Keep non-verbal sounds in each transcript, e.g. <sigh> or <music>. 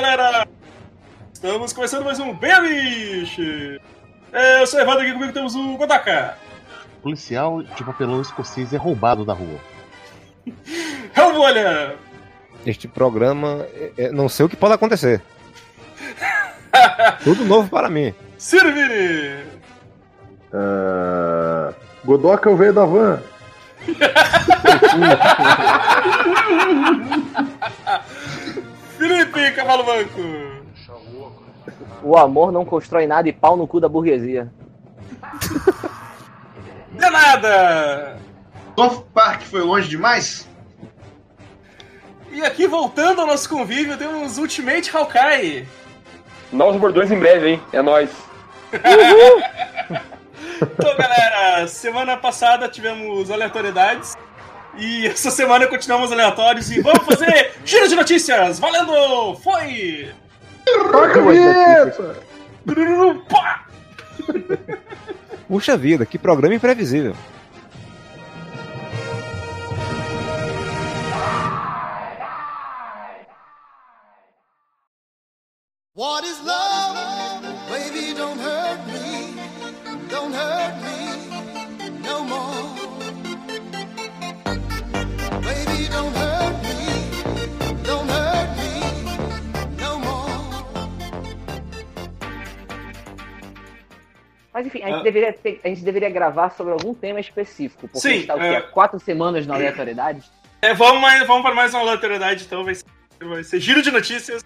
galera! Estamos começando mais um Beamish! É, eu sou Evandro aqui comigo temos o Godaka. Policial de papelão escocês é roubado da rua. <laughs> Helmolha! Este programa, é- é- não sei o que pode acontecer. Tudo novo para mim. Sirvini! Ah, Godoka é o velho da van. <laughs> Felipe Cavalo Banco! O amor não constrói nada e pau no cu da burguesia. <laughs> De nada! South Park foi longe demais? E aqui voltando ao nosso convívio temos Ultimate Hawkeye. Novos bordões em breve, hein? É nóis. <laughs> Então, galera, semana passada tivemos aleatoriedades. E essa semana continuamos aleatórios e vamos fazer <laughs> giro de notícias! Valendo! Foi! Toca a vinheta! <laughs> Puxa vida, que programa imprevisível. What is love? Mas enfim, a gente, Ah. deveria ter- a gente deveria gravar sobre algum tema específico. Porque Sim, a gente tá o quê? é. Há quatro semanas na aleatoriedade. É, vamos, mais, vamos para mais uma aleatoriedade, então vai ser, vai ser giro de notícias.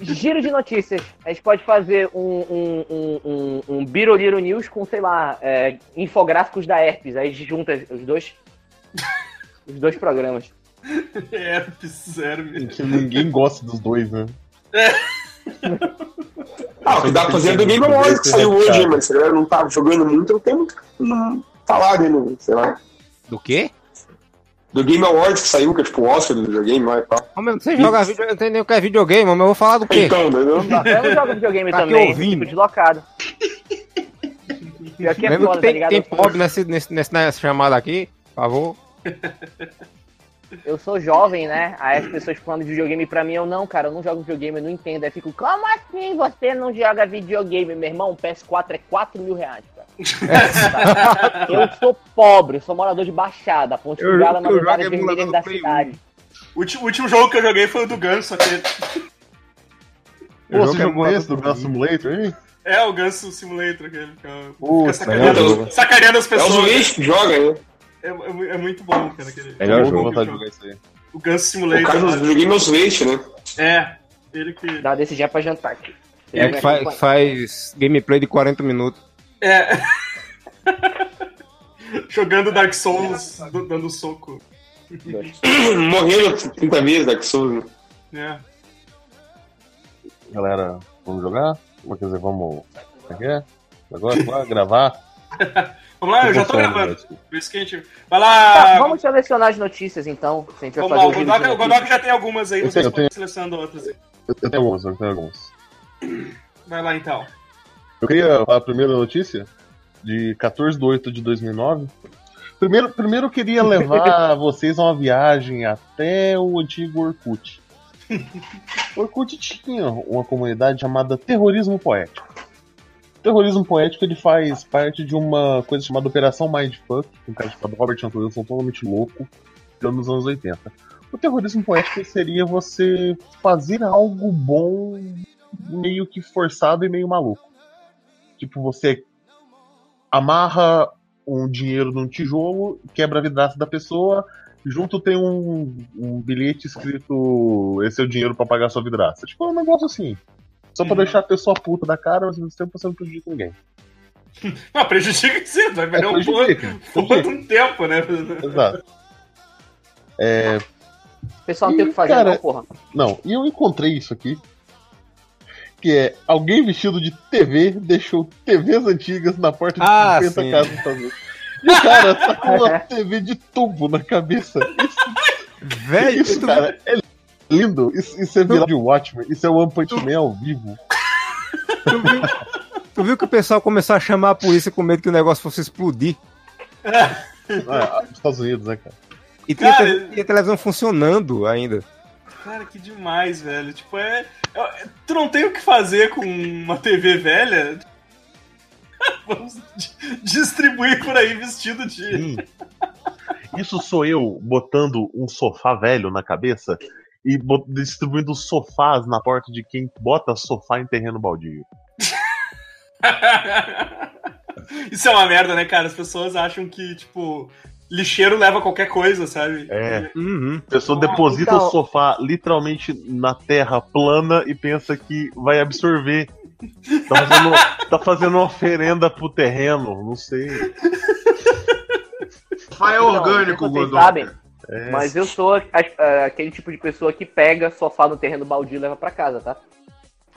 Giro de notícias. A gente pode fazer um, um, um, um, um Biroliro News com, sei lá, é, infográficos da Herpes. Aí a gente junta os dois. <laughs> os dois programas. <laughs> É, zero mesmo. Que ninguém gosta dos dois, né? <laughs> Ah, o que dá pra fazer é do Game Awards que saiu hoje, mas se a galera não tá jogando muito, não tem muito o que não falar dele, sei lá. Do quê? Do Game Awards que saiu, que é tipo o Oscar do videogame lá e tal. Ô, meu, você joga vídeo, eu não entendo nem o que é videogame, mas eu vou falar do quê? Então, entendeu? Eu não jogo videogame Tá aqui também, ouvindo. fico deslocado. <laughs> Pior que é foda, que tá tem, ligado? tem pobre nesse, nesse, nesse- nessa chamada aqui, por favor. Eu sou jovem, né? Aí as pessoas falando de videogame pra mim, eu não, cara, eu não jogo videogame, eu não entendo. Aí eu fico, como assim você não joga videogame? Meu irmão, o PS4 é 4 mil reais, cara. <laughs> Eu sou pobre, eu sou morador de Baixada, Ponte Eu- das jogo áreas emulador vermelhas do da Play cidade. O último, o último jogo que eu joguei foi o do Ganso, aquele. Pô, jogo você é jogou esse do Gun Simulator, hein? É, o Ganso Simulator, aquele. Que é- Puta, sacaneando, as É o pessoas. Zulis que joga, né? É, é mu- é muito bom, cara. Aquele, Melhor é Vou bom vontade de eu jogar isso aí. jogo. O Ganso O Simulator. cara do videogame é o Switch, né? É, ele que. Dá desse já pra jantar aqui. É que faz, que faz gameplay de 40 minutos. É. <laughs> Jogando Dark Souls, dando soco. <coughs> Morrendo 30 vezes, Dark Souls. né? É. Galera, vamos jogar? Ou quer dizer, vamos. Como é que é? Agora, gravar? <laughs> Vamos lá, eu já tô gravando. Por isso que a gente. Vai lá! Tá, vamos selecionar as notícias então. Se a gente vai Vamos fazer lá, o. Godoka já tem algumas aí, Eu vocês tenho, eu podem selecionando outras aí. Eu tenho alguns, eu tenho alguns. Vai lá então. Eu queria falar a primeira notícia, de 14 de 8 de 2009. Primeiro, primeiro eu queria levar <laughs> vocês a uma viagem até o antigo Orkut. O <laughs> Orkut tinha uma comunidade chamada Terrorismo Poético. Terrorismo Poético ele faz parte de uma coisa chamada Operação Mindfuck, um cara chamado Robert Antonilson totalmente louco, nos anos 80. O terrorismo poético seria você fazer algo bom meio que forçado e meio maluco. Tipo, você amarra um dinheiro num tijolo, quebra a vidraça da pessoa, junto tem um, um bilhete escrito esse é o dinheiro pra pagar sua vidraça. Tipo, é um negócio assim. Só pra Uhum. deixar a pessoa puta da cara, mas ao mesmo tempo você não prejudica ninguém. Não, <laughs> prejudica sim, vai perder um prejudica, porra de um tempo, né? <laughs> Exato. É, O pessoal não tem o que fazer, cara, não, porra. Não, e eu encontrei isso aqui. Que é alguém vestido de TV deixou TVs antigas na porta de Ah, 50 sim. casas dos Estados Unidos. E o cara tá com uma <laughs> TV de tubo na cabeça. Isso, Velho, isso tu- cara, é lindo. Isso, isso é virar de Watchmen. Isso é o One Punch Man ao vivo. <laughs> Tu viu, tu viu que o pessoal começou a chamar a polícia com medo que o negócio fosse explodir? Ah, nos Estados Unidos, né, cara? E tinha, Cara, te- tinha televisão funcionando ainda. Cara, que demais, velho. Tipo, é. é- Tu não tem o que fazer com uma TV velha? <laughs> Vamos di- distribuir por aí vestido de. Sim. Isso sou eu botando um sofá velho na cabeça e distribuindo sofás na porta de quem bota sofá em terreno baldio. <laughs> Isso é uma merda, né, cara? As pessoas acham que, tipo, lixeiro leva qualquer coisa, sabe? É. Uhum. A pessoa deposita Então- o sofá literalmente na terra plana e pensa que vai absorver. Tá fazendo, <laughs> tá fazendo uma oferenda pro terreno, não sei. Sofá é Não, orgânico, vocês Godoka. sabem, É. mas eu sou a- a- aquele tipo de pessoa que pega sofá no terreno baldio e leva pra casa, tá?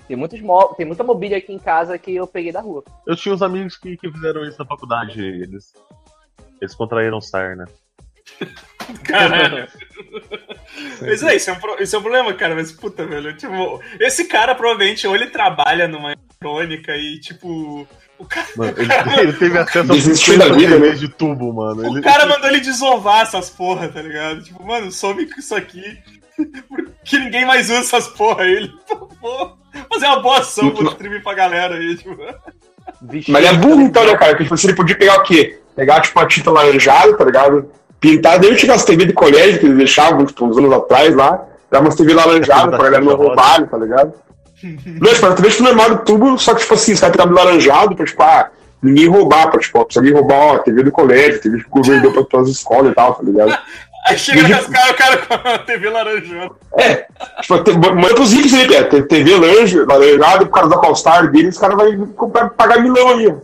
Tem, muitos mó- tem muita mobília aqui em casa que eu peguei da rua. Eu tinha uns amigos que, que fizeram isso na faculdade. Eles, eles contraíram sarna. Caralho. <laughs> Mas é, isso é, um, isso é um problema, cara. Mas puta, velho. Tipo, esse cara provavelmente ou ele trabalha numa eletrônica e, tipo. O cara, Mano, ele, <laughs> ele teve acesso a Desistiu da 50 vida, TVs de tubo, mano. o Ele, cara mandou ele desovar essas porra, tá ligado? Tipo, mano, some com isso aqui. <laughs> Que ninguém mais usa essas porra aí. Ele, por favor, fazer uma boa ação pra distribuir pra galera aí, tipo. Vixe, Mas ele é burro então, né, cara? Porque tipo, assim, ele podia pegar o quê? Pegar, tipo, a tinta laranjada, tá ligado? Pintar, desde que as TV de colégio que eles deixavam, tipo, uns anos atrás lá. Dar umas TV laranjadas pra galera não roubar, tá ligado? Não, tipo, era TV tipo, normal do tubo, só que, tipo assim, você de laranjado pra, tipo, ah, ninguém roubar, pra, tipo, ó, se alguém roubar, ó, TV do colégio, TV que o governo deu pra todas as escolas e tal, tá ligado? Aí chega nas caras, o cara com a TV laranjada. É, tipo, te- manda pros ricos aí. Tem TV laranja, laranjado, por causa da All-Star deles, os caras vão comprar- pagar milão aí, ó.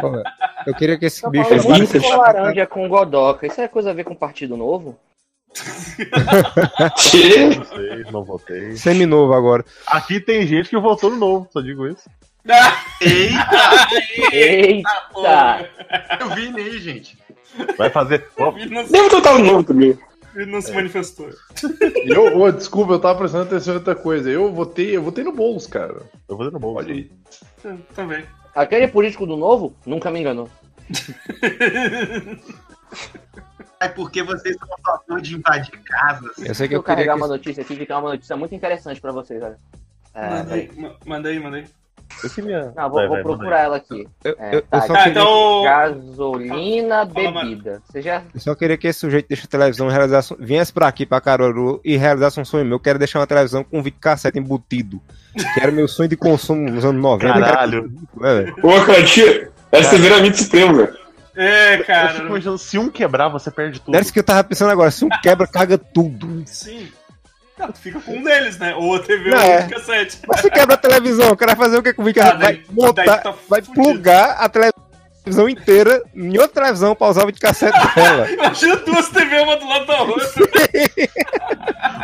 Pô, Eu queria que esse Tá bicho. bicho. com laranja com godoca. Isso é coisa a ver com partido novo? <laughs> Que? Não sei, não votei. Seminovo agora. Aqui tem gente que votou no novo, só digo isso. Eita! Eu vi nele, gente. Vai fazer. Ó, Ele não, Deve total novo também. ele não se manifestou. Eu, ô, desculpa, eu tava prestando atenção em outra coisa. Eu votei, eu votei no Boulos, cara. eu vou no bom. Olha aí. Também. Aquele político do novo nunca me enganou. É porque vocês são a favor de invadir casas. Eu sei que eu eu queria carregar que uma notícia aqui, que é uma notícia muito interessante pra vocês, olha. É, Manda peraí. aí, ma- manda aí, manda aí. Eu queria. Não, vou, Vai, vou vai, procurar ela aqui. Eu, É, eu- eu tá, só Ah, queria, então. Gasolina, bebida. Você já. eu só queria que esse sujeito deixa a televisão e realizasse, viesse pra aqui, pra Caruaru, e realizasse um sonho meu. Eu quero deixar uma televisão com um videocassete embutido. Que era meu sonho de consumo nos anos 90. Caralho. É, velho. Ô, cara, tia, essa TV era muito supremo, velho. É, Eu fico cara. imaginando, se um quebrar, você perde tudo. Era isso que eu tava pensando agora. Se um quebra, caga tudo. Sim. Cara, tu fica com um deles, né? Ou a TV Não, ou é. o cassete. Mas se quebra a televisão, o cara vai fazer o que com o videocassete? Ah, daí- vai montar, daí tá vai plugar a televisão inteira em outra televisão pra usar o videocassete dela. <laughs> Imagina duas TV, uma do lado da outra. <laughs>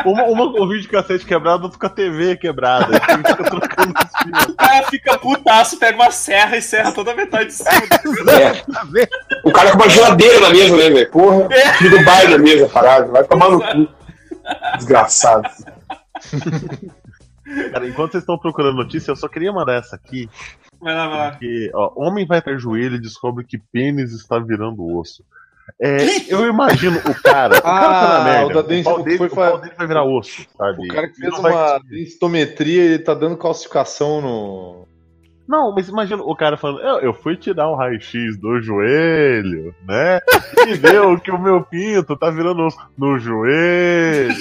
Uma, uma com vídeo cassete quebrado, outra com a TV quebrada. Aí fica trocando os fios. O cara fica putaço, pega uma serra e serra toda a metade de cima. <laughs> É. Tá vendo? O cara com uma geladeira na mesa, né, velho? Porra, filho do baile na mesa, parado. Vai tomar no cu. Desgraçado. Cara, enquanto vocês estão procurando notícia, eu só queria mandar essa aqui. Vai lá, vai lá. Que, ó, homem vai até joelho e descobre que pênis está virando osso. É, eu imagino o cara. O cara tá na Ah, merda. o da dens- pau dele, foi o pau dele vai virar osso, sabe? O cara que fez vai- uma densitometria, ele tá dando calcificação no. Não, mas imagina o cara falando, eu, eu fui tirar um raio-x do joelho, né? E deu que o meu pinto tá virando osso no <laughs> joelho.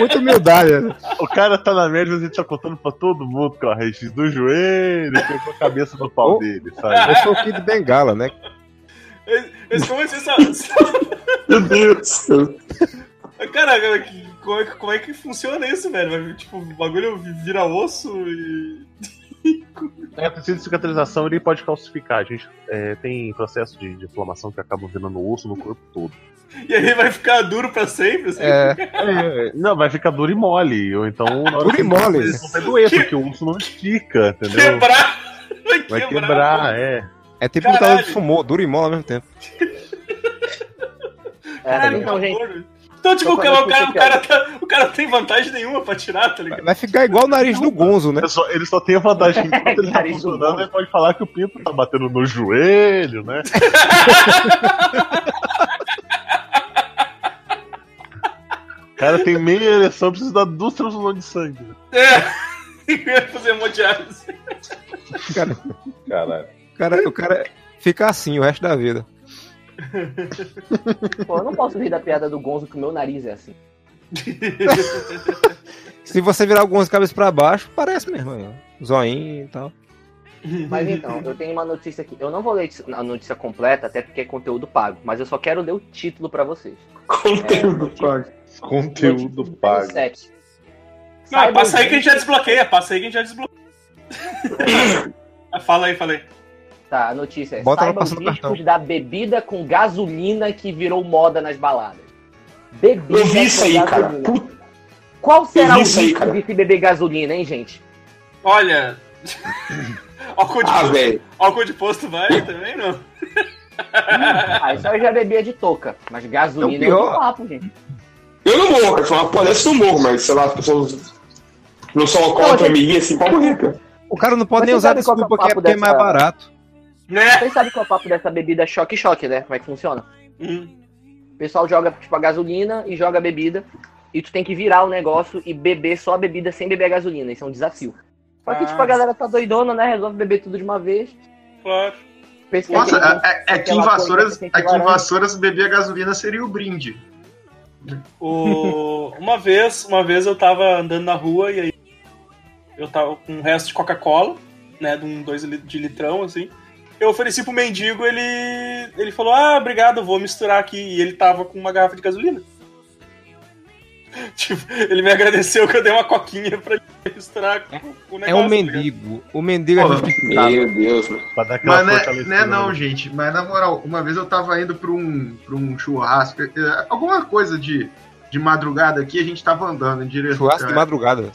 Muita humildade. né? O cara tá na merda, mas ele tá contando pra todo mundo que é o raio-x do joelho, pegou a cabeça no pau dele, sabe? Eu sou o Kid Bengala, né? É que você sabe? Meu Deus. Cara, que- como é, que- como é que funciona isso, velho? Vai, Tipo, o bagulho vira osso e. <laughs> É, tecido de cicatrização ele pode calcificar. A gente é, tem processo de, de inflamação que acaba virando osso no corpo todo. E aí vai ficar duro pra sempre, assim. É, É, não, vai ficar duro e mole. Ou então. na hora Duro que- e mole. Vão doer, porque o osso não estica, entendeu? Quebrar! Vai quebrar! Vai quebrar, é. é tipo Caralho. lutador de sumô, duro e mole ao mesmo tempo. É, Caralho, então, que gente. Então, tipo, o cara, o, cara, o, cara tá, o cara tem vantagem nenhuma pra tirar, tá ligado? Vai ficar igual o nariz do Gonzo, né? Ele só, ele só tem a vantagem que enquanto ele tá funcionando, ele pode falar que o pinto tá batendo no joelho, né? <laughs> cara tem meia ereção, precisa dar duas transfusões de sangue. É. <laughs> Ia fazer hemodiálise. Cara, Caralho. cara, o cara fica assim o resto da vida. Pô, eu não posso rir da piada do Gonzo que o meu nariz é assim. <laughs> Se você virar algumas cabeças pra baixo, parece mesmo. né? Zoinho e tal. Mas então, eu tenho uma notícia aqui. Eu não vou ler a notícia completa, até porque é conteúdo pago, mas eu só quero ler o título pra vocês. Conteúdo É, pago. Conteúdo pago. 7. Não, passa aí que a gente já desbloqueia, passa aí que a gente já desbloqueia. <laughs> Fala aí, fala aí. Tá, a notícia é: Bota saibam os riscos cartão. da bebida com gasolina que virou moda nas baladas. Bebida Eu vi isso aí, cara. Puta, Qual será o isso aí, risco cara. de se beber gasolina, hein, gente? Olha. <laughs> álcool, de ah, posto, álcool de posto vai também, não? <laughs> Ah, isso aí eu já bebia de touca. Mas gasolina É é pior. papo, gente. Eu não morro, cara. Desse eu não morro, mas sei lá, as pessoas não são alcoólatra, amiguinha assim, pode morrer, cara. O cara não pode Mas nem usar que é desculpa que é papo porque é mais barato. Né? Vocês sabem qual é o papo dessa bebida choque-choque, né? Como é que funciona? Hum. O pessoal joga tipo a gasolina e joga a bebida. E tu tem que virar o negócio e beber só a bebida sem beber a gasolina. Isso é um desafio. Só que, Ah. tipo, a galera tá doidona, né? Resolve beber tudo de uma vez. Claro. Pensa que Nossa, aquele- é, é, aqui em aquela coisa Vassouras, que aqui em. Vassouras beber a gasolina seria o brinde. O... Uma vez, uma vez eu tava andando na rua e aí eu tava com um resto de Coca-Cola, né, de um 2 de litrão, assim. Eu ofereci pro mendigo, ele ele falou, ah, obrigado, vou misturar aqui. E ele tava com uma garrafa de gasolina. <laughs> Tipo, ele me agradeceu que eu dei uma coquinha pra ele misturar com, com o É negócio. um tá mendigo. O mendigo é Pô, justificado. Meu Deus, mano. Pra dar aquela Mas não é, não é não, né? gente. Mas na moral, uma vez eu tava indo pra um, pra um churrasco, alguma coisa de, de madrugada aqui, a gente tava andando em direção. Churrasco de madrugada.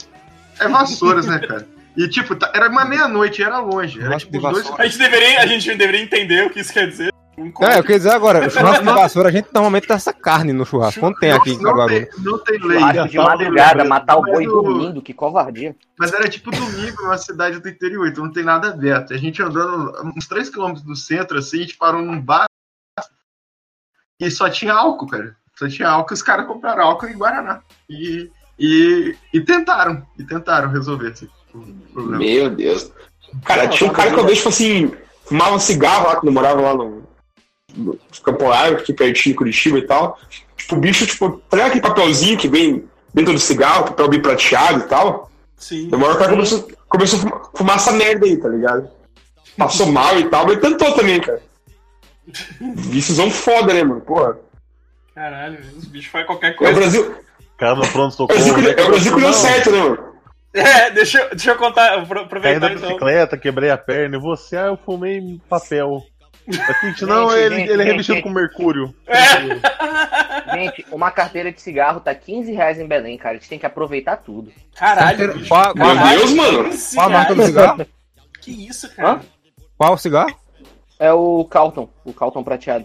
É Vassouras, né, cara? E tipo, tá- era uma meia-noite, era longe. Era tipo dois. A gente, deveria, a gente deveria entender o que isso quer dizer. Um É, eu queria dizer agora, <laughs> o churrasco de vassoura, a gente normalmente dá essa carne no churrasco. Quando tem aqui em não, Caruaru. tem, não tem lei. Churrasco de madrugada, matar o boi dormindo, que covardia. Mas era tipo domingo numa cidade do interior, então não tem nada aberto. A gente andando uns 3km do centro, assim, a gente parou num bar e só tinha álcool, cara. Só tinha álcool, os caras compraram álcool em Guaraná. E, e, e tentaram, e tentaram resolver esse problema. Meu Deus. Cara, tinha um cara que eu vejo, tipo assim, fumava um cigarro lá quando eu morava lá no, no Campo Largo, aqui pertinho de Curitiba e tal. Tipo, o bicho, tipo, pega aquele papelzinho que vem dentro do cigarro, papel bem prateado e tal. Sim. Uma hora o cara começou, começou a fumar, fumar essa merda aí, tá ligado? Passou mal e tal, mas tentou também, cara. Vicizão foda, né, mano? Porra. Caralho, os bichos fazem qualquer É o coisa. Brasil, Cara é o. Brasil, que- né? é o Brasil que deu certo, né, mano? <laughs> É, deixa, eu- deixa eu contar, apro- Caí aproveitar da então. bicicleta, quebrei a perna, e você, ah, eu fumei papel. Assim, não, ele, gente, ele é gente, revestido gente. com mercúrio. É. <laughs> Gente, uma carteira de cigarro tá 15 reais em Belém, cara. A gente tem que aproveitar tudo. Caralho, bicho. Qual, qual, Meu Deus, mano. qual a marca do cigarro? Que isso, cara? Hã? Qual o cigarro? É o Calton, o Calton prateado.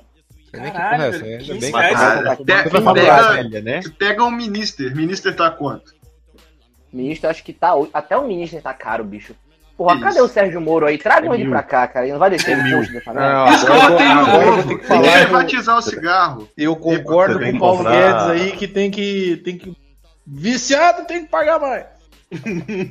Nem que Caralho, é essa, velho, é 15 bem pega, né? pega um Minister. Minister tá quanto? Ministro, acho que tá. Até o ministro tá caro, bicho. Porra, Isso. cadê o Sérgio Moro aí? Tragam É ele mil. pra cá, cara. Ele não vai descer É no mil. post dessa Não, merda. ter que Tem que. Eu, privatizar o cigarro. eu concordo tem com o Paulo comprar- Guedes aí que tem que. Tem que... Viciado tem que pagar mais.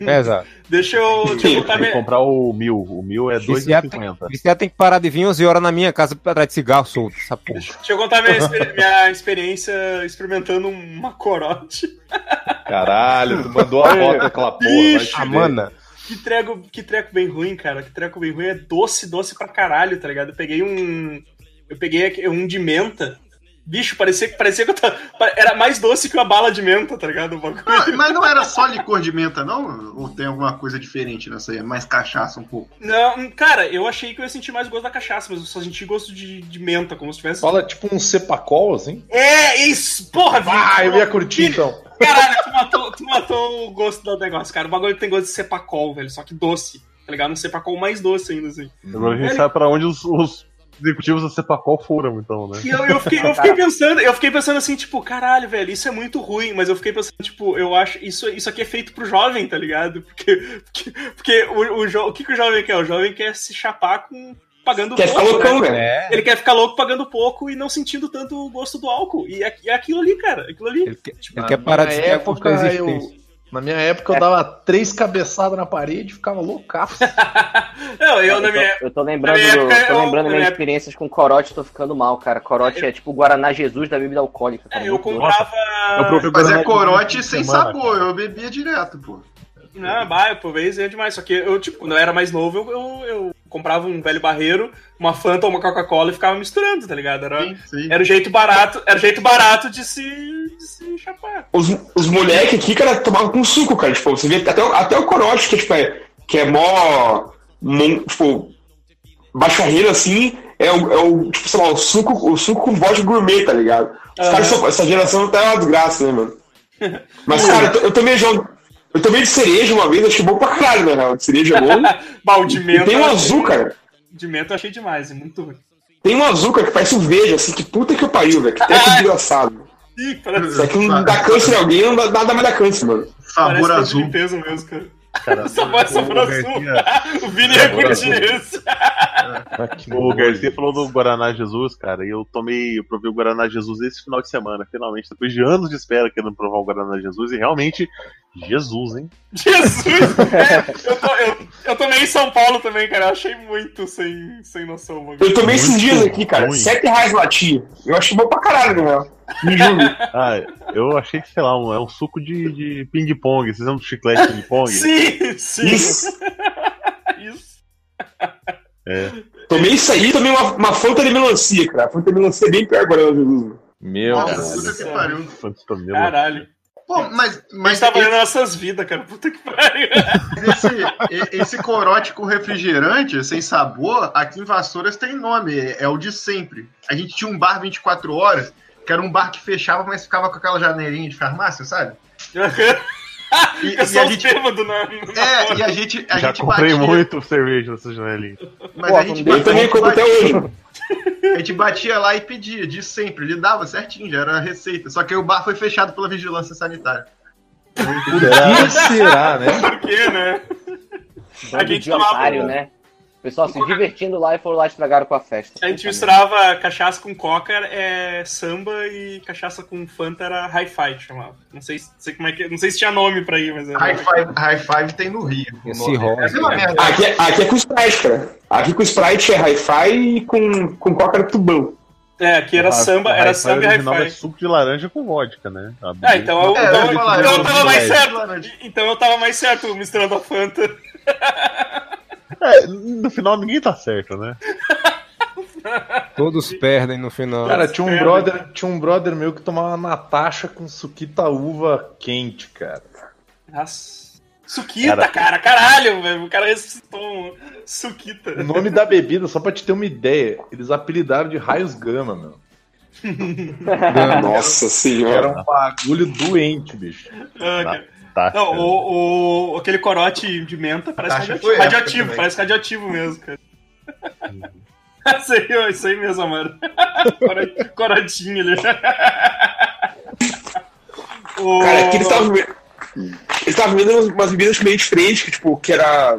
É, <laughs> exato. Deixa eu, deixa eu que minha... comprar o mil. O mil é Viciado 2,50. Viciado tem que parar de vir 11 horas na minha casa atrás de cigarro solto, essa porra. Deixa eu contar minha, exper- minha experiência experimentando uma corote. Caralho, tu mandou a <laughs> foto daquela porra. Bicho, A mana. Que treco, que treco bem ruim, cara. Que treco bem ruim. É doce, doce pra caralho, tá ligado? Eu peguei um. Eu peguei aqui- um de menta. Bicho, parecia, que- parecia que eu tava. Era mais doce que uma bala de menta, tá ligado? O bagulho. Ah, mas não era só licor de menta, não? Ou tem alguma coisa diferente nessa aí? É mais cachaça um pouco. Não, cara, eu achei que eu ia sentir mais gosto da cachaça, mas eu só senti gosto de, de menta, como se tivesse. Fala tipo um cepacol, assim. É, isso! Porra, Ah, eu ia curtir então. Caralho, tu matou, tu matou o gosto do negócio, cara. O bagulho tem gosto de cepacol, velho, só que doce. Tá ligado? Um cepacol mais doce ainda, assim. Agora a gente Ele- sabe pra onde os, os executivos da Cepacol foram, então, né? E eu, eu, fiquei, eu fiquei pensando, eu fiquei pensando assim, tipo, caralho, velho, isso é muito ruim, mas eu fiquei pensando, tipo, eu acho, isso, isso aqui é feito pro jovem, tá ligado? Porque, porque, porque o, o, jo- o que, que o jovem quer? O jovem quer se chapar com, pagando Quer ficar pouco, loucão, né? velho. É. Ele quer ficar louco pagando pouco e não sentindo tanto o gosto do álcool. E é, é aquilo ali, cara. Aquilo ali. Ele quer, ele Na quer parar de a época, eu. Na minha época, eu dava três cabeçadas na parede e ficava loucaço. <laughs> Não, eu na Eu tô, minha. eu tô lembrando, na minha época, tô eu- lembrando na minhas minha- experiências com corote, tô ficando mal, cara. Corote é tipo o Guaraná Jesus da bebida alcoólica. Cara. É, eu comprava. Eu provei Mas é corote sem semana, sabor, cara. eu bebia direto, pô. Não, vai, por vez é demais. Só que eu, tipo, quando eu era mais novo, eu, eu, eu comprava um velho barreiro, uma Fanta ou uma Coca-Cola e ficava misturando, tá ligado? Era, Sim, sim. era o jeito barato, era o jeito barato de se, de se chapar. Os, os moleques aqui, cara, tomavam com suco, cara. Tipo, você vê até, o- até o corote, que, tipo, é, que é mó. mó, tipo, baixa renda assim, é o, é o, tipo, sei lá, o suco, o suco com vodka gourmet, tá ligado? Os Aham. caras são- essa geração tá uma desgraça, né, mano? <laughs> Mas, cara, eu, eu tomei jogo. Eu tomei de cereja uma vez, achei bom pra caralho, na real. De cereja é bom. <laughs> Bah, o de menta. tem um azul, cara. De menta eu achei demais, é muito ruim. Tem um azul, cara, que parece um verde, assim, que puta que eu pariu, velho. Que até que <laughs> engraçado. Ih, parece, Isso aqui não dá câncer em alguém, não dá, nada mais dá câncer, mano. Sabor parece de azul. limpeza mesmo, cara. Cara, <laughs> Sabor, sabor o azul. Garcia- O Vini é curtir isso. O Garcia falou do Guaraná Jesus, cara, e eu tomei, eu provei o Guaraná Jesus esse final de semana, finalmente, depois de anos de espera querendo provar o Guaraná Jesus, e realmente, Jesus, hein? Jesus! <laughs> É, eu, to- eu- eu tomei em São Paulo também, cara. Eu achei muito sem, sem noção. mano. Eu tomei esses dias aqui, cara. ruim. 7 reais latinha. Eu achei bom pra caralho, na real. Me julgue. Ah, eu achei que, sei lá, um, é um suco de, de ping-pong, vocês lembram do chiclete ping-pong? Sim, sim. Isso. Isso. É. Tomei isso aí e tomei uma, uma Fanta de melancia, cara. A Fanta de melancia é bem pior agora, Jesus. Meu Nossa, Deus. Caralho. Pô, mas, Mas mas tá valendo nossas vidas, cara. Puta que pariu. esse, esse corote com refrigerante, sem sabor, aqui em Vassouras tem nome, é, é o de sempre. A gente tinha um bar 24 horas, que era um bar que fechava, mas ficava com aquela janelinha de farmácia, sabe? <laughs> E, Eu e sou a gente. bêbados na, na É, e a gente, a Já gente comprei batia, muito cerveja nessa janelinha. mas Pô, a gente, eu Eu também a gente compro até batia- hoje. A gente batia lá e pedia, de sempre. Ele dava certinho, já era a receita. Só que aí o bar foi fechado pela vigilância sanitária. Por que será, né? <laughs> Por quê, né? A Bando gente de tomava- otário, né? O pessoal se divertindo lá e foram lá e estragaram com a festa. A gente misturava cachaça com coca, é samba e cachaça com Fanta era hi-fi, chamava. Não sei, sei como é que, não sei se tinha nome pra ir, mas era. High five, high five tem no Rio. Esse rosa, É né? Aqui, é- aqui é com Sprite, cara. Aqui com Sprite é Hi-Fi e com, com Coca era tubão. É, aqui era A- samba, era Hi-Fi samba e original é hi-fi. suco de laranja com vodka, né? Ah, então eu, É, então, eu então eu eu tava mais certo. Então eu tava mais certo misturando a Fanta. <laughs> É, no final ninguém tá certo, né? <laughs> Todos perdem no final. Cara, tinha um brother, tinha um brother meu que tomava Natasha com suquita uva quente, cara. Nossa. Suquita, cara, caralho, velho. O cara ressuscitou um Suquita. O nome da bebida, só pra te ter uma ideia, eles apelidaram de raios gama, meu. Nossa Era senhora. um bagulho doente, bicho. Ah, cara. Não, o, o- aquele corote de menta parece que radioativo, também. parece radioativo mesmo, cara. <laughs> isso, aí, isso aí mesmo, mano. <laughs> Coro- Corotinho ali. <laughs> O- Cara, aqui eles estavam eles estavam vendendo umas bebidas meio diferentes, que, tipo, que era.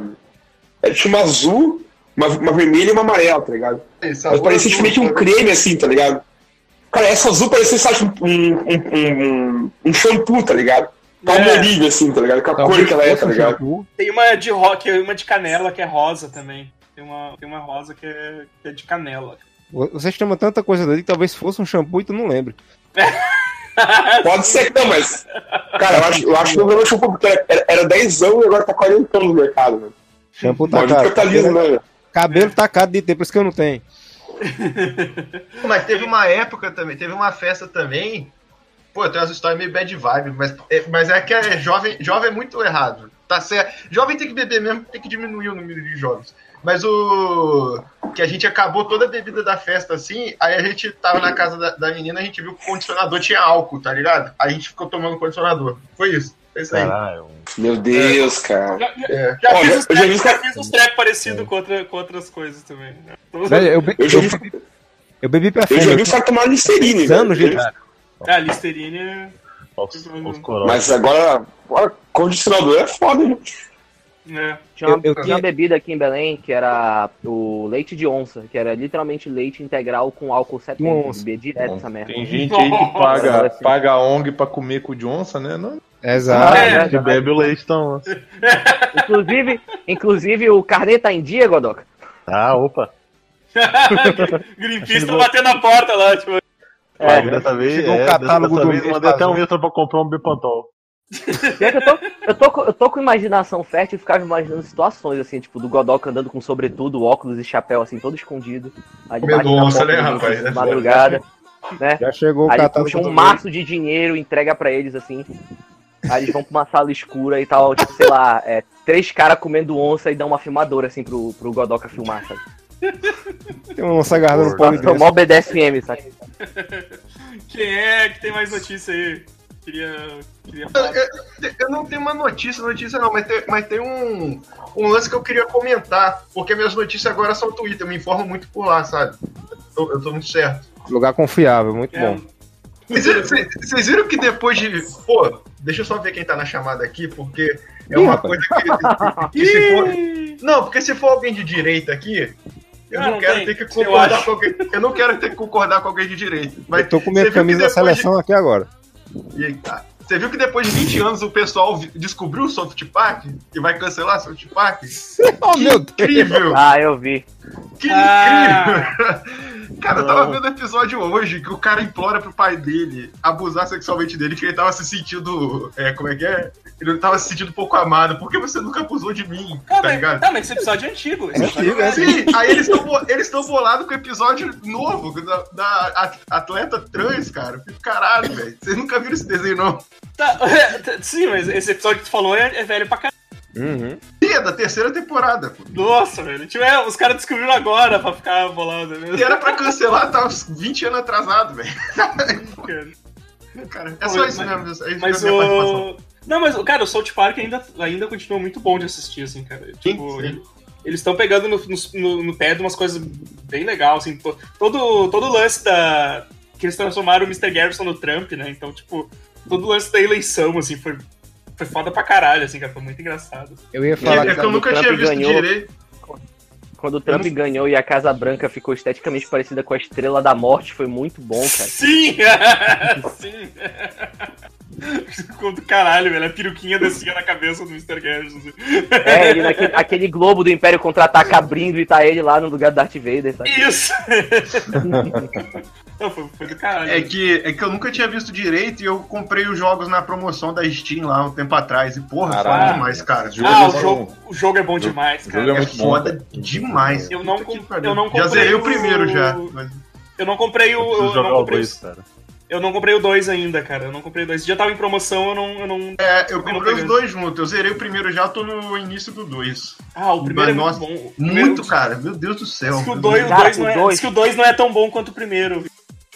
era tinha uma azul, uma, uma vermelha e uma amarela, tá ligado? Mas parecia tipo, meio que um creme, assim, tá ligado? Cara, essa azul parecia, sabe, tipo, um, um, um, um shampoo, tá ligado? Palmolive, assim, tá ligado? Com a cor que ela é, tá ligado? Tem uma de rock, uma de canela que é rosa também. Tem uma, tem uma rosa que é, que é de canela. Você chama tanta coisa dele que talvez fosse um shampoo e tu não lembra. <laughs> Pode ser que não, mas. Cara, eu acho, eu acho que o shampoo porque era, era 10 anos e agora tá 40 no mercado, velho. Shampoo tá caro. capitalismo, né, velho? Cabelo tá caro de ter, por isso que eu não tenho. <laughs> Mas teve uma época também, teve uma festa também. Pô, tem umas histórias meio bad vibe, mas é, mas é que é jovem, jovem é muito errado. Tá certo. Jovem tem que beber mesmo, tem que diminuir o número de jovens. Mas o. Que a gente acabou toda a bebida da festa assim, aí a gente tava na casa da, da menina, a gente viu que o condicionador tinha álcool, tá ligado? Aí a gente ficou tomando condicionador. Foi isso. Foi isso aí. Caralho. Meu Deus, cara. Já, já, É. já Ó, fiz eu- eu trap, os já caras- fiz uns trap parecidos com, outra, com outras coisas também. né? Velho, eu, be- Eu já eu, eu bebi pra eu frente. já vi os caras tomarem Listerine, anos de idade. Ah, Listerine Os, os coroas. Mas agora, agora, condicionador é foda, hein? É. Tinha uma, Eu- eu tinha uma bebida aqui em Belém que era o leite de onça, que era literalmente leite integral com álcool 70. Onça. Bebia direto essa merda. Tem gente aí que <laughs> paga, Nossa. paga a ONG pra comer cu de onça, né? Não, Exato. Ah, É. Que bebe o leite, então. <laughs> Inclusive, inclusive, o carnê tá em dia, Godoka? Ah, opa. <laughs> Greenpeace tá batendo na porta lá, tipo. É. Mas dessa vez, Chegou é, catálogo dessa do vez mês mandei até um extra pra comprar um Bepantol. <laughs> Eu, tô, eu, tô, com- eu tô com imaginação fértil e ficava imaginando situações, assim, tipo, do Godoka andando com sobretudo, óculos e chapéu, assim, todo escondido. Aí Comendo debaixo da onça, porta né, do rapaz? De É madrugada, né? Já chegou o Aí catálogo puxa um do maço de dinheiro, entrega pra eles, assim. Aí eles vão pra uma sala escura e tal, tipo, sei lá, é, três caras comendo onça e dão uma filmadora, assim, pro, pro Godoka filmar, sabe? Tem uma onça agarrada no pão de Nossa, mó BDSM, sabe? <laughs> Quem é que tem mais notícia aí? Queria. Queria falar. Eu, eu não tenho uma notícia, notícia não, mas tem, mas tem um, um lance que eu queria comentar, porque minhas notícias agora são Twitter, eu me informo muito por lá, sabe? Eu tô, eu tô muito certo. Lugar confiável, muito É, bom. Vocês viram, que depois de. Pô, deixa eu só ver quem tá na chamada aqui, porque é uma coisa que, que se for. <laughs> Não, porque se for alguém de direita aqui, eu Não, não, quero tem, ter que concordar com alguém. Eu não quero ter que concordar com alguém de direita. Mas Eu tô com minha camisa da depois de- seleção aqui agora. Eita. Você viu que depois de 20 anos o pessoal descobriu o Soft Park e vai cancelar o Soft Park? <laughs> Oh, Que meu Deus. incrível! Ah, eu vi. Que Ah. incrível! Cara, eu tava vendo o episódio hoje que o cara implora pro pai dele abusar sexualmente dele, que ele tava se sentindo. É, como é que é? Ele tava se sentindo pouco amado. Por que você nunca abusou de mim? Ah, Tá mas, ligado? tá, mas esse episódio é antigo. Esse episódio antigo, é Sim, aí eles estão eles tão bolados com o episódio novo da, da at- atleta trans, cara. Caralho, velho. Vocês nunca viram esse desenho, não? Tá, <laughs> é, tá, sim, mas esse episódio que tu falou é, é velho pra caralho. Uhum. Sim, é da terceira temporada, pô. Nossa, velho. Tipo, é, os caras descobriram agora pra ficar bolado mesmo. E era pra cancelar, tá uns 20 anos atrasado, velho. <laughs> Cara. Cara, é só isso Mas- mesmo. É isso Mas o. Não, mas, cara, o South Park ainda, ainda continua muito bom de assistir, assim, cara. Tipo, ele- eles estão pegando no, no, no pé de umas coisas bem legais, assim. to- Todo, todo o lance da. Que eles transformaram o Mr. Garrison no Trump, né? Então, tipo, todo o lance da eleição, assim, foi, foi foda pra caralho, assim, cara. Foi muito engraçado. Eu ia falar É, é que eu nunca Trump tinha visto ganhou. direito. Quando o Trump ganhou e a Casa Branca ficou esteticamente parecida com a Estrela da Morte, foi muito bom, cara. Sim! <laughs> Sim! <laughs> <laughs> Ficou do caralho, velho. A peruquinha descia na cabeça do Mr. Garrison. assim. É, ele naquele aquele globo do Império Contra-Ataca abrindo e tá ele lá no lugar do Darth Vader, sabe? Isso! <laughs> Não, foi, foi do caralho. É que, é que eu nunca tinha visto direito e eu comprei os jogos na promoção da Steam lá um tempo atrás. E, porra, foda demais, cara. Jogo Ah, é o bom. jogo, o jogo é bom demais, O cara. jogo é É muito bom. foda demais. Eu não eu não Já comprei zerei o o- primeiro já. mas- Eu não comprei o. Eu Eu, não o comprei, 2, cara. Eu não comprei o 2 ainda, cara. Eu não comprei o 2. Já tava em promoção, eu não. Eu não... É, eu comprei os dois juntos. Eu zerei o primeiro já, tô no início do dois. Ah, o primeiro Mas, é muito nossa, bom. O primeiro- Muito, cara. Meu Deus do céu. Diz que o Meu 2 Deus. Cara, não, o é, dois- o dois não é tão bom quanto o primeiro.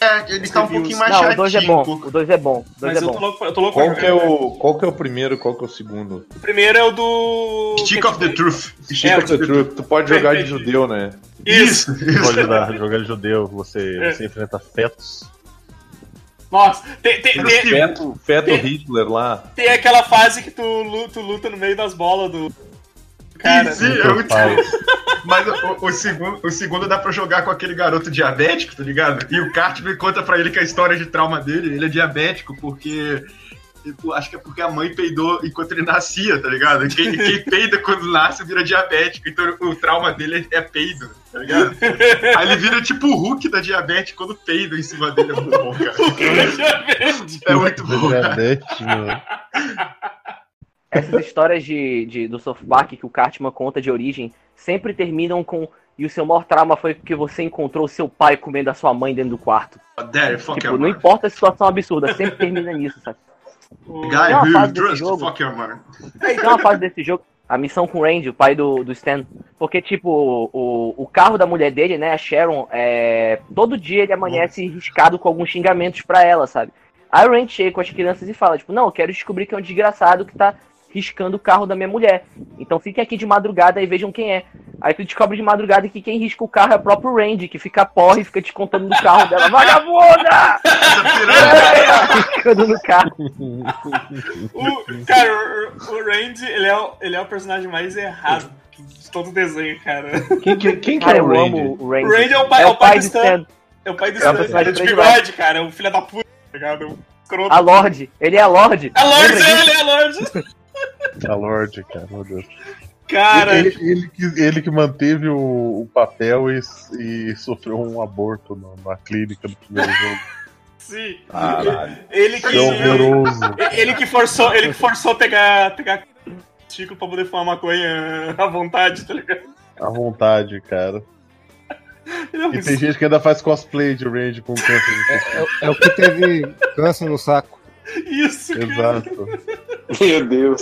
É, ele tá um pouquinho mais Não, o chatinho. 2 é bom. O 2 é bom. O 2 Mas é eu tô bom. louco, eu tô louco Qual pra que, é o, qual que é o primeiro qual que é o segundo? O primeiro é o do. Stick of the Truth. Stick É, of the Truth. Tu pode jogar de judeu, né? Isso! Isso, Pode jogar de judeu, você, É. você enfrenta fetos. Nossa, tem, tem, tem, Feto, feto Tem- Hitler lá. tem aquela fase que tu luta, tu luta no meio das bolas do. Cara, Sim, é Muito. Mas o, o segundo, o segundo dá pra jogar com aquele garoto diabético, tá ligado? E o Cartman conta pra ele que a história de trauma dele, ele é diabético porque. Tipo, Acho que é porque a mãe peidou enquanto ele nascia, tá ligado? Quem, quem <laughs> peida quando nasce vira diabético, então o trauma dele é peido, tá ligado? Aí ele vira tipo o Hulk da diabetes quando peido em cima dele. É muito bom, cara. É muito bom. Diabetes, mano. Essas histórias de, de- do South Park que o Cartman conta de origem sempre terminam com e o seu maior trauma foi porque você encontrou seu pai comendo a sua mãe dentro do quarto. Fuck tipo, your não importa a situação absurda, sempre termina nisso, sabe? Guy Tem uma who fase desse trusts jogo. fuck your mother. Tem uma fase desse jogo, a missão com o Randy, o pai do, do Stan. Porque, tipo, o, o carro da mulher dele, né, a Sharon, é, todo dia ele amanhece riscado com alguns xingamentos pra ela, sabe? Aí o Randy chega com as crianças e fala, tipo, não, eu quero descobrir que é um desgraçado que tá riscando o carro da minha mulher. Então fiquem aqui de madrugada e vejam quem é. Aí tu descobre de madrugada que quem risca o carro é o próprio Randy, que fica porre e fica descontando no carro dela. <laughs> Vagabunda! Riscando no carro. O, cara, o, o Randy, ele é, o- ele é o personagem mais errado de todo o desenho, cara. Quem que, quem que Cara, é o eu Randy? amo o Randy. O Randy é o pai, é o pai do Stan. É o pai do É o Stan. personagem Ele é de bigode, cara. É um filho da puta, tá ligado? É um. A Lorde. Ele é a Lorde. A Lorde, ele é a Lorde. A Lorde, cara, meu Deus. Cara, Ele, ele que, ele que manteve o, o papel e, e sofreu um aborto no- na clínica do primeiro jogo. <laughs> sim. Caralho. Ele que, É horroroso. <laughs> ele que forçou, ele que forçou pegar, pegar Chico pra poder fumar maconha à vontade, tá ligado? À vontade, cara. <laughs> Não, E tem gente que ainda faz cosplay de Range com câncer de testículo. É o que teve câncer no saco. Isso, cara. Meu Deus.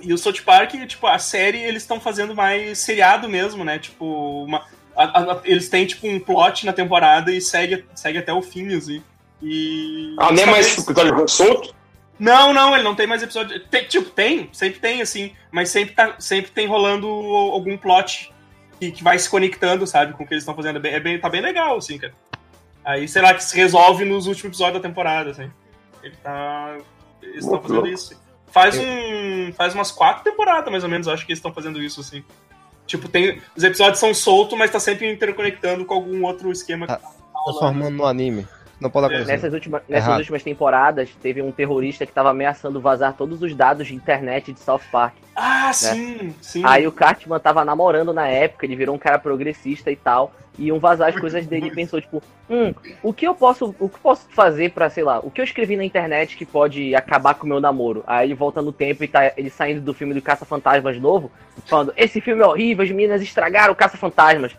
E o South Park, tipo, a série, eles estão fazendo mais seriado mesmo, né? Tipo, uma, a- a- eles têm, tipo, um plot na temporada e segue, segue até o fim, assim. E... Ah, nem mais Talvez- episódio solto? Não, não, ele não tem mais episódio. Tem, tipo, tem, sempre tem, assim, mas sempre, tá, sempre tem rolando algum plot que, que vai se conectando, sabe, com o que eles estão fazendo. É é bem- tá bem legal, assim, cara. Aí, sei lá, que se resolve nos últimos episódios da temporada, assim. Ele tá. Eles estão fazendo louco. isso. Faz um. Faz umas quatro temporadas, mais ou menos, eu acho que eles estão fazendo isso, assim. Tipo, tem. Os episódios são soltos, mas tá sempre interconectando com algum outro esquema que Ah, tá rolando. Transformando no anime. Não pode acontecer. Nessas, últimas, nessas Errado. últimas temporadas, teve um terrorista que estava ameaçando vazar todos os dados de internet de South Park. Ah, sim, sim. Aí o Cartman tava namorando na época, ele virou um cara progressista e tal. E iam vazar as coisas dele e pensou, tipo, hum, o que eu posso. O que posso fazer pra, sei lá, o que eu escrevi na internet que pode acabar com o meu namoro? Aí ele volta no tempo e tá ele saindo do filme do Caça-Fantasmas novo, falando, esse filme é horrível, as meninas estragaram o Caça-Fantasmas.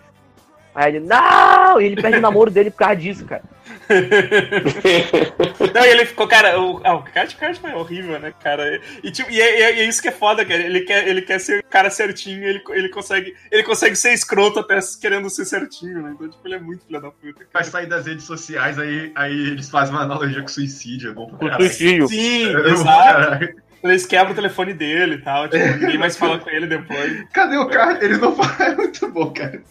Aí ele, não! E ele perde o <laughs> namoro dele por causa disso, cara. <laughs> Não, e ele ficou, cara, o, ah, o Cartman é horrível, né, cara? E, tipo, e é, e é- e é isso que é foda, cara. Ele quer, ele quer ser o cara certinho, ele, ele, consegue, ele consegue ser escroto até querendo ser certinho, né? Então, tipo, ele é muito filho da puta. Vai Cara. sair das redes sociais, aí, aí eles fazem uma analogia com suicídio. É bom pra caralho. suicídio. Sim, É exato. caralho. Eles quebram o telefone dele e tal, tipo, ninguém mais fala com ele depois. <laughs> Cadê o cara? Eles não falam. É muito bom, cara.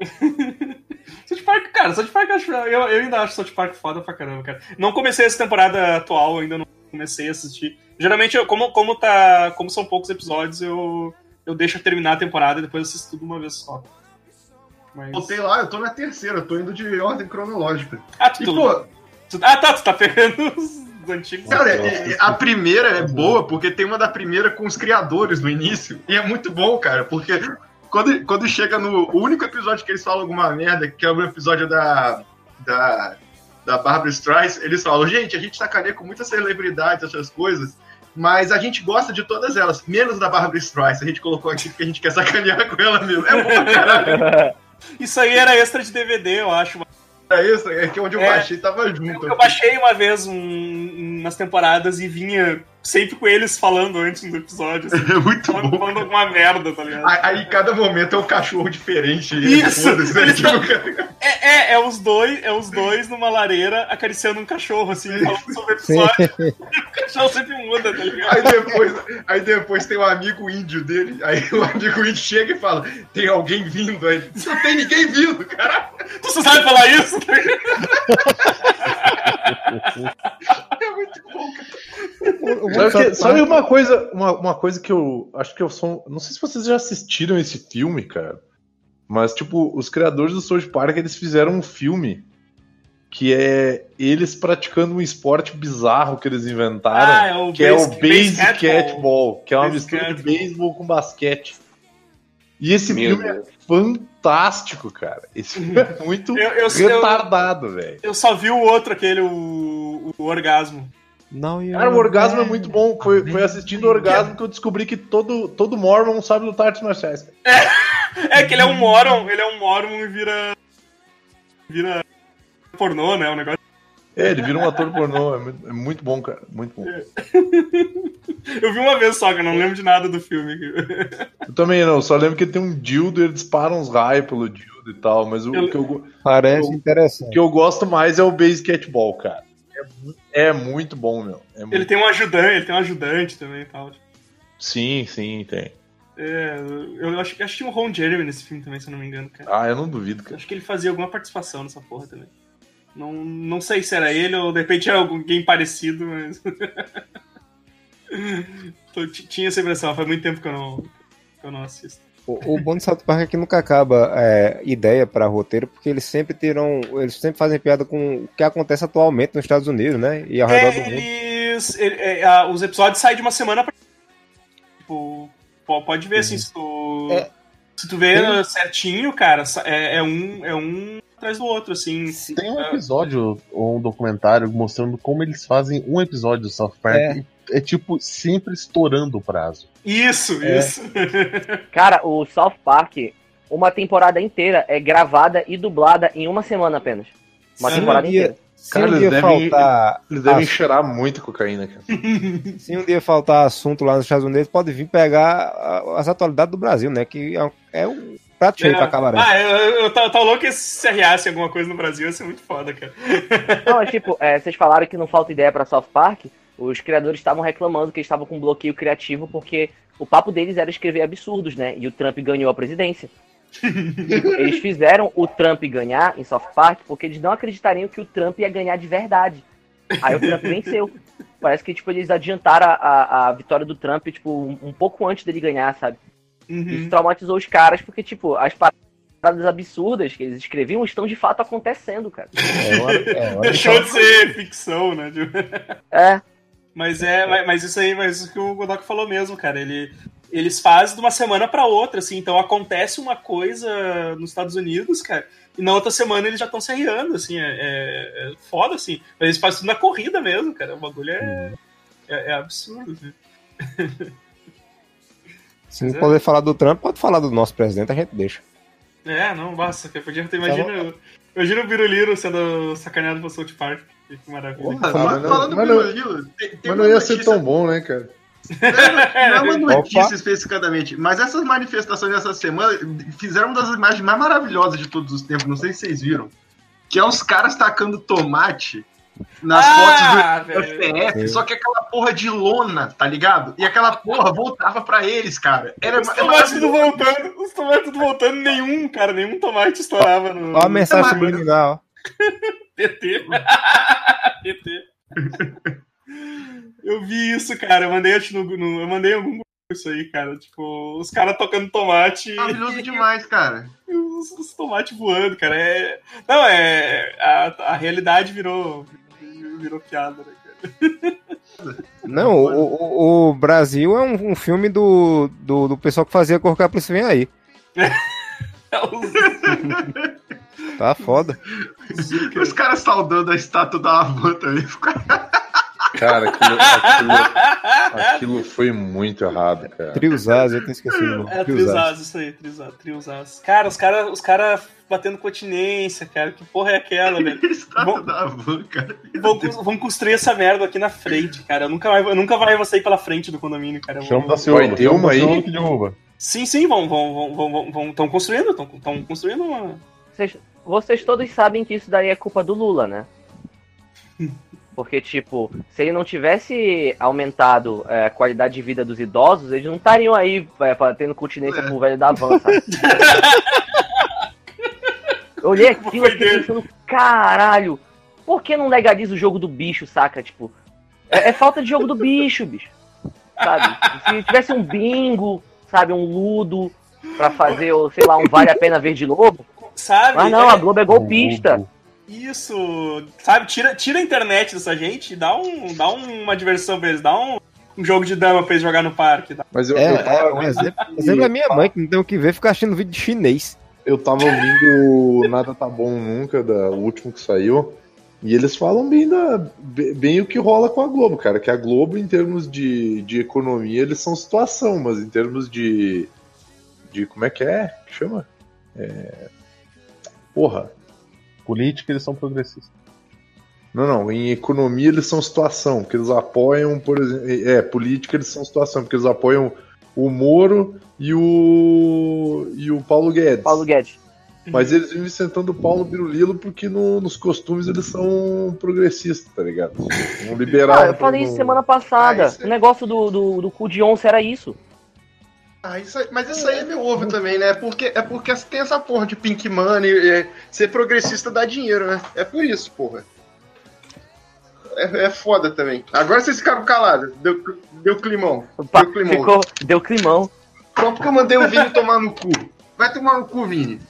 <laughs> South Park, cara, South Park eu, acho, eu, eu ainda acho South Park foda pra caramba, cara. Não comecei essa temporada atual, ainda não comecei a assistir. Geralmente, eu, como, como, tá, como são poucos episódios, eu, eu deixo terminar a temporada e depois assisto tudo uma vez só. Mas... Voltei lá, eu tô na terceira, eu tô indo de ordem cronológica. Ah, tu, E, tu- pô, tu- ah, tá, tu tá pegando <laughs> os antigos. cara, é- é- a primeira é boa porque tem uma da primeira com os criadores no início. E é muito bom, cara, porque quando, quando chega no único episódio que eles falam alguma merda, que é o episódio da. da. da Barbara Streisand, eles falam, gente, a gente sacaneia com muitas celebridades, essas coisas. Mas a gente gosta de todas elas, menos da Barbara Streisand. A gente colocou aqui porque a gente quer sacanear com ela mesmo. É bom, caralho. Isso aí era extra de DVD, eu acho. É isso, é que onde eu É. baixei tava junto. Eu baixei uma vez um, um- nas temporadas e vinha sempre com eles falando antes do episódio. Assim, <laughs> É muito falando, bom. falando alguma merda, tá ligado? Aí, aí cada momento é um cachorro diferente. Isso. Né? Tipo, cara, É, é, é os dois, é os dois numa lareira acariciando um cachorro, assim, falando sobre o episódio. <laughs> o cachorro sempre muda, tá ligado? Aí depois, aí depois tem um amigo índio dele, aí <laughs> o amigo índio chega e fala: tem alguém vindo aí. Não tem ninguém vindo, caralho. Tu só sabe falar isso? tá? É muito bom, cara. Sabe, que- sabe uma coisa, uma, uma coisa que eu acho que eu sou. Não sei se vocês já assistiram esse filme, cara. Mas, tipo, os criadores do South Park, eles fizeram um filme que é eles praticando um esporte bizarro que eles inventaram, Ah, é o que é o base- base baseball. que é uma Base mistura de catball. beisebol com basquete. E esse Meu filme Deus. é fantástico, cara. Esse filme é <laughs> muito Eu, eu, eu, retardado, velho. eu só vi o outro, aquele, o, o Orgasmo. Não, Cara, o orgasmo é muito bom. Foi, foi assistindo o orgasmo que eu descobri que todo, todo Mormon sabe lutar artes marciais. cara. <laughs> É que ele é um Moron, ele é um Moron e vira. vira pornô, né? O negócio. É, ele vira um ator pornô. É muito, é muito bom, cara. Muito bom. <laughs> Eu vi uma vez só, que eu não lembro de nada do filme. <laughs> Eu também não, só lembro que ele tem um dildo e ele dispara uns raios pelo dildo e tal. Mas o, Eu- que, eu, Parece o interessante. que eu gosto mais é o base catball, cara. É muito bom, meu. É muito- Ele tem um ajudante, ele tem um ajudante também e tal. Sim, sim, tem. É, eu acho, que- tinha o Ron Jeremy nesse filme também, se eu não me engano, cara. Ah, eu não duvido, cara. Acho que ele fazia alguma participação nessa porra também. Não, não sei se era ele ou de repente era alguém parecido, mas. <laughs> Tô- Tinha essa impressão, faz muito tempo que eu não, que eu não assisto. O, o bom de South Park é que nunca acaba é, ideia pra roteiro, porque eles sempre terão. Eles sempre fazem piada com o que acontece atualmente nos Estados Unidos, né? E ao redor do É, mundo. eles. ele- é, a- os episódios saem de uma semana pra. Tipo, po- pode ver assim, se tu. É. Se tu vê Tem- certinho, cara, é, é um, é um atrás do outro, assim. Tem um episódio ou um documentário mostrando como eles fazem um episódio do South Park. É. É, tipo sempre estourando o prazo. Isso, É. isso. <laughs> Cara, o South Park, uma temporada inteira é gravada e dublada em uma semana apenas. Uma Sim. temporada dia- inteira. Se Cara, um eles dia devem- faltar. Eles devem Ah, cheirar muito cocaína, cara. <laughs> Se um dia faltar assunto lá nos Estados Unidos, pode vir pegar as atualidades do Brasil, né? Que é um, é um prato cheio pra acabar. Ah, eu, eu, tô, tô louco que se arriasse alguma coisa no Brasil ia ser muito foda, cara. Não, é tipo, é, vocês falaram que não falta ideia pra South Park. Os criadores estavam reclamando que eles estavam com bloqueio criativo porque o papo deles era escrever absurdos, né? E o Trump ganhou a presidência. <laughs> eles fizeram o Trump ganhar em South Park porque eles não acreditariam que o Trump ia ganhar de verdade. Aí o Trump venceu. Parece que tipo, eles adiantaram a, a, a vitória do Trump tipo, um, um pouco antes dele ganhar, sabe? Uhum. Isso traumatizou os caras porque, tipo, as paradas absurdas que eles escreviam estão de fato acontecendo, cara. É hora, é hora de Deixou de ser ficção, né? É, Mas é, mas- mas isso aí, mas isso que o Godok falou mesmo, cara. Ele, eles fazem de uma semana pra outra, assim. Então acontece uma coisa nos Estados Unidos, cara, e na outra semana eles já estão se arriando, assim. É, é- é foda, assim. Mas eles fazem tudo na corrida mesmo, cara. O bagulho é, é, é absurdo, assim. Se não poder falar do Trump, pode falar do nosso presidente, a gente deixa. É, não, basta. cara. Podia ter, imagina, imagina o Biruliro sendo sacaneado pelo South Park. Que maravilha. Porra, Mas não- falando não- Biruliro, tem, tem Mas não ia ser notícia- tão bom, né, cara? Não é uma <laughs> notícia Opa. especificadamente, mas essas manifestações dessa semana fizeram uma das imagens mais maravilhosas de todos os tempos, não sei se vocês viram. Que é os caras tacando tomate nas Ah, fotos do. FPF, só que aquela porra de lona, tá ligado? E aquela porra voltava pra eles, cara. Era Os é tomates tudo voltando, os tomates tudo voltando, nenhum, cara, nenhum tomate estourava no. Olha a mensagem subliminal. PT. <laughs> PT. <laughs> Eu vi isso, cara. Eu mandei acho, no, no- eu mandei algum grupo isso aí, cara. Tipo, os caras tocando tomate Maravilhoso demais, cara. os, os tomates voando, cara. É... Não, é. A, a realidade virou. Virou piada, né, cara? Não, o, o- o Brasil é um, um filme do, do, do pessoal que fazia Cor que a Polícia Vem Aí. <laughs> Tá foda. Os caras saudando a estátua da Havan também. Cara, aquilo, aquilo, aquilo foi muito errado, cara. Triosaz, eu tinha esquecido. É. Triosaz, isso aí. Triosaz. Cara, os caras os cara batendo continência, cara. Que porra é aquela, <laughs> velho? Bom- da cara. Vão, vão construir essa merda aqui na frente, cara. Eu nunca, vai, eu nunca vai vou sair pela frente do condomínio, cara. Chama da Ciolo. Vai ter uma aí? Que derruba. Sim, sim, vão, vão, vão, vão, vão, vão tão construindo, estão tão construindo uma. Vocês, vocês todos sabem que isso daí é culpa do Lula, né? <laughs> Porque, tipo, se ele não tivesse aumentado é, a qualidade de vida dos idosos, eles não estariam aí é, tendo continência É. com o velho da van, sabe? <laughs> Eu olhei aquilo e fiquei pensando, caralho, por que não legaliza o jogo do bicho, saca? Tipo, é, é falta de jogo do bicho, bicho. Sabe? Se tivesse um bingo, sabe, um ludo pra fazer, ou sei lá, um vale a pena ver de novo. Sabe? Mas não, É a Globo é golpista. Isso. Sabe, tira, tira a internet dessa gente e dá, um, dá uma diversão pra eles, dá um, um jogo de dama pra eles jogar no parque. Dá. Mas eu, É, eu, é, tava, um exemplo, exemplo é minha mãe, que não tem o que ver, fica assistindo vídeo de chinês. eu tava ouvindo Nada Tá Bom Nunca, da, o último que saiu, e eles falam bem, da, bem, bem o que rola com a Globo, cara. Que a Globo, em termos de, de economia, eles são situação, mas em termos de. de como é que é? que chama? É, porra. Política, eles são progressistas. Não, não. Em economia eles são situação, porque eles apoiam, por exemplo. É, política eles são situação, porque eles apoiam o Moro e o. e o Paulo Guedes. Paulo Guedes. Mas eles vivem sentando o pau no Birulilo porque no- nos costumes eles são progressistas, tá ligado? Vão <laughs> liberar. Ah, eu falei isso semana passada. Ah, isso é- O negócio do, do, do cu de onça era isso. Ah, isso aí- mas isso aí é meu ovo também, né? É porque, é porque tem essa porra de pink money, é, ser progressista dá dinheiro, né? É por isso, porra. É, é foda também. Agora vocês ficaram calados. Deu, deu climão. Pá, Deu climão. ficou, deu climão. Só porque eu mandei o Vini tomar no cu. Vai tomar no cu, Vini.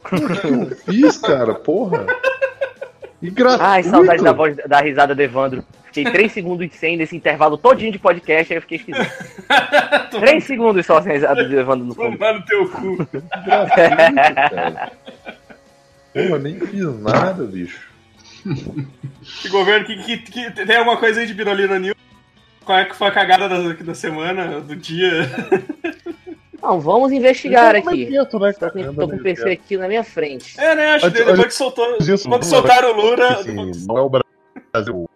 <laughs> Eu fiz, cara, porra. E gratuito. Ai, saudade da voz da risada do Evandro. Fiquei 3 segundos sem nesse intervalo todinho de podcast, aí eu fiquei esquisito. <laughs> 3 segundos só sem a risada do Evandro no fundo. Tomar no teu cu. gratuito. Porra, nem fiz nada, bicho. Que governo, que, que, que- tem alguma coisa aí de Birolina News? Qual é que foi a cagada da, da semana, do dia? <laughs> Não, vamos investigar aqui. evento, né, Tô com, Eu tô com o PC aqui na minha frente. É, né? Acho que depois que soltou. Quando soltaram o Lula. Assim, não é o Brasil.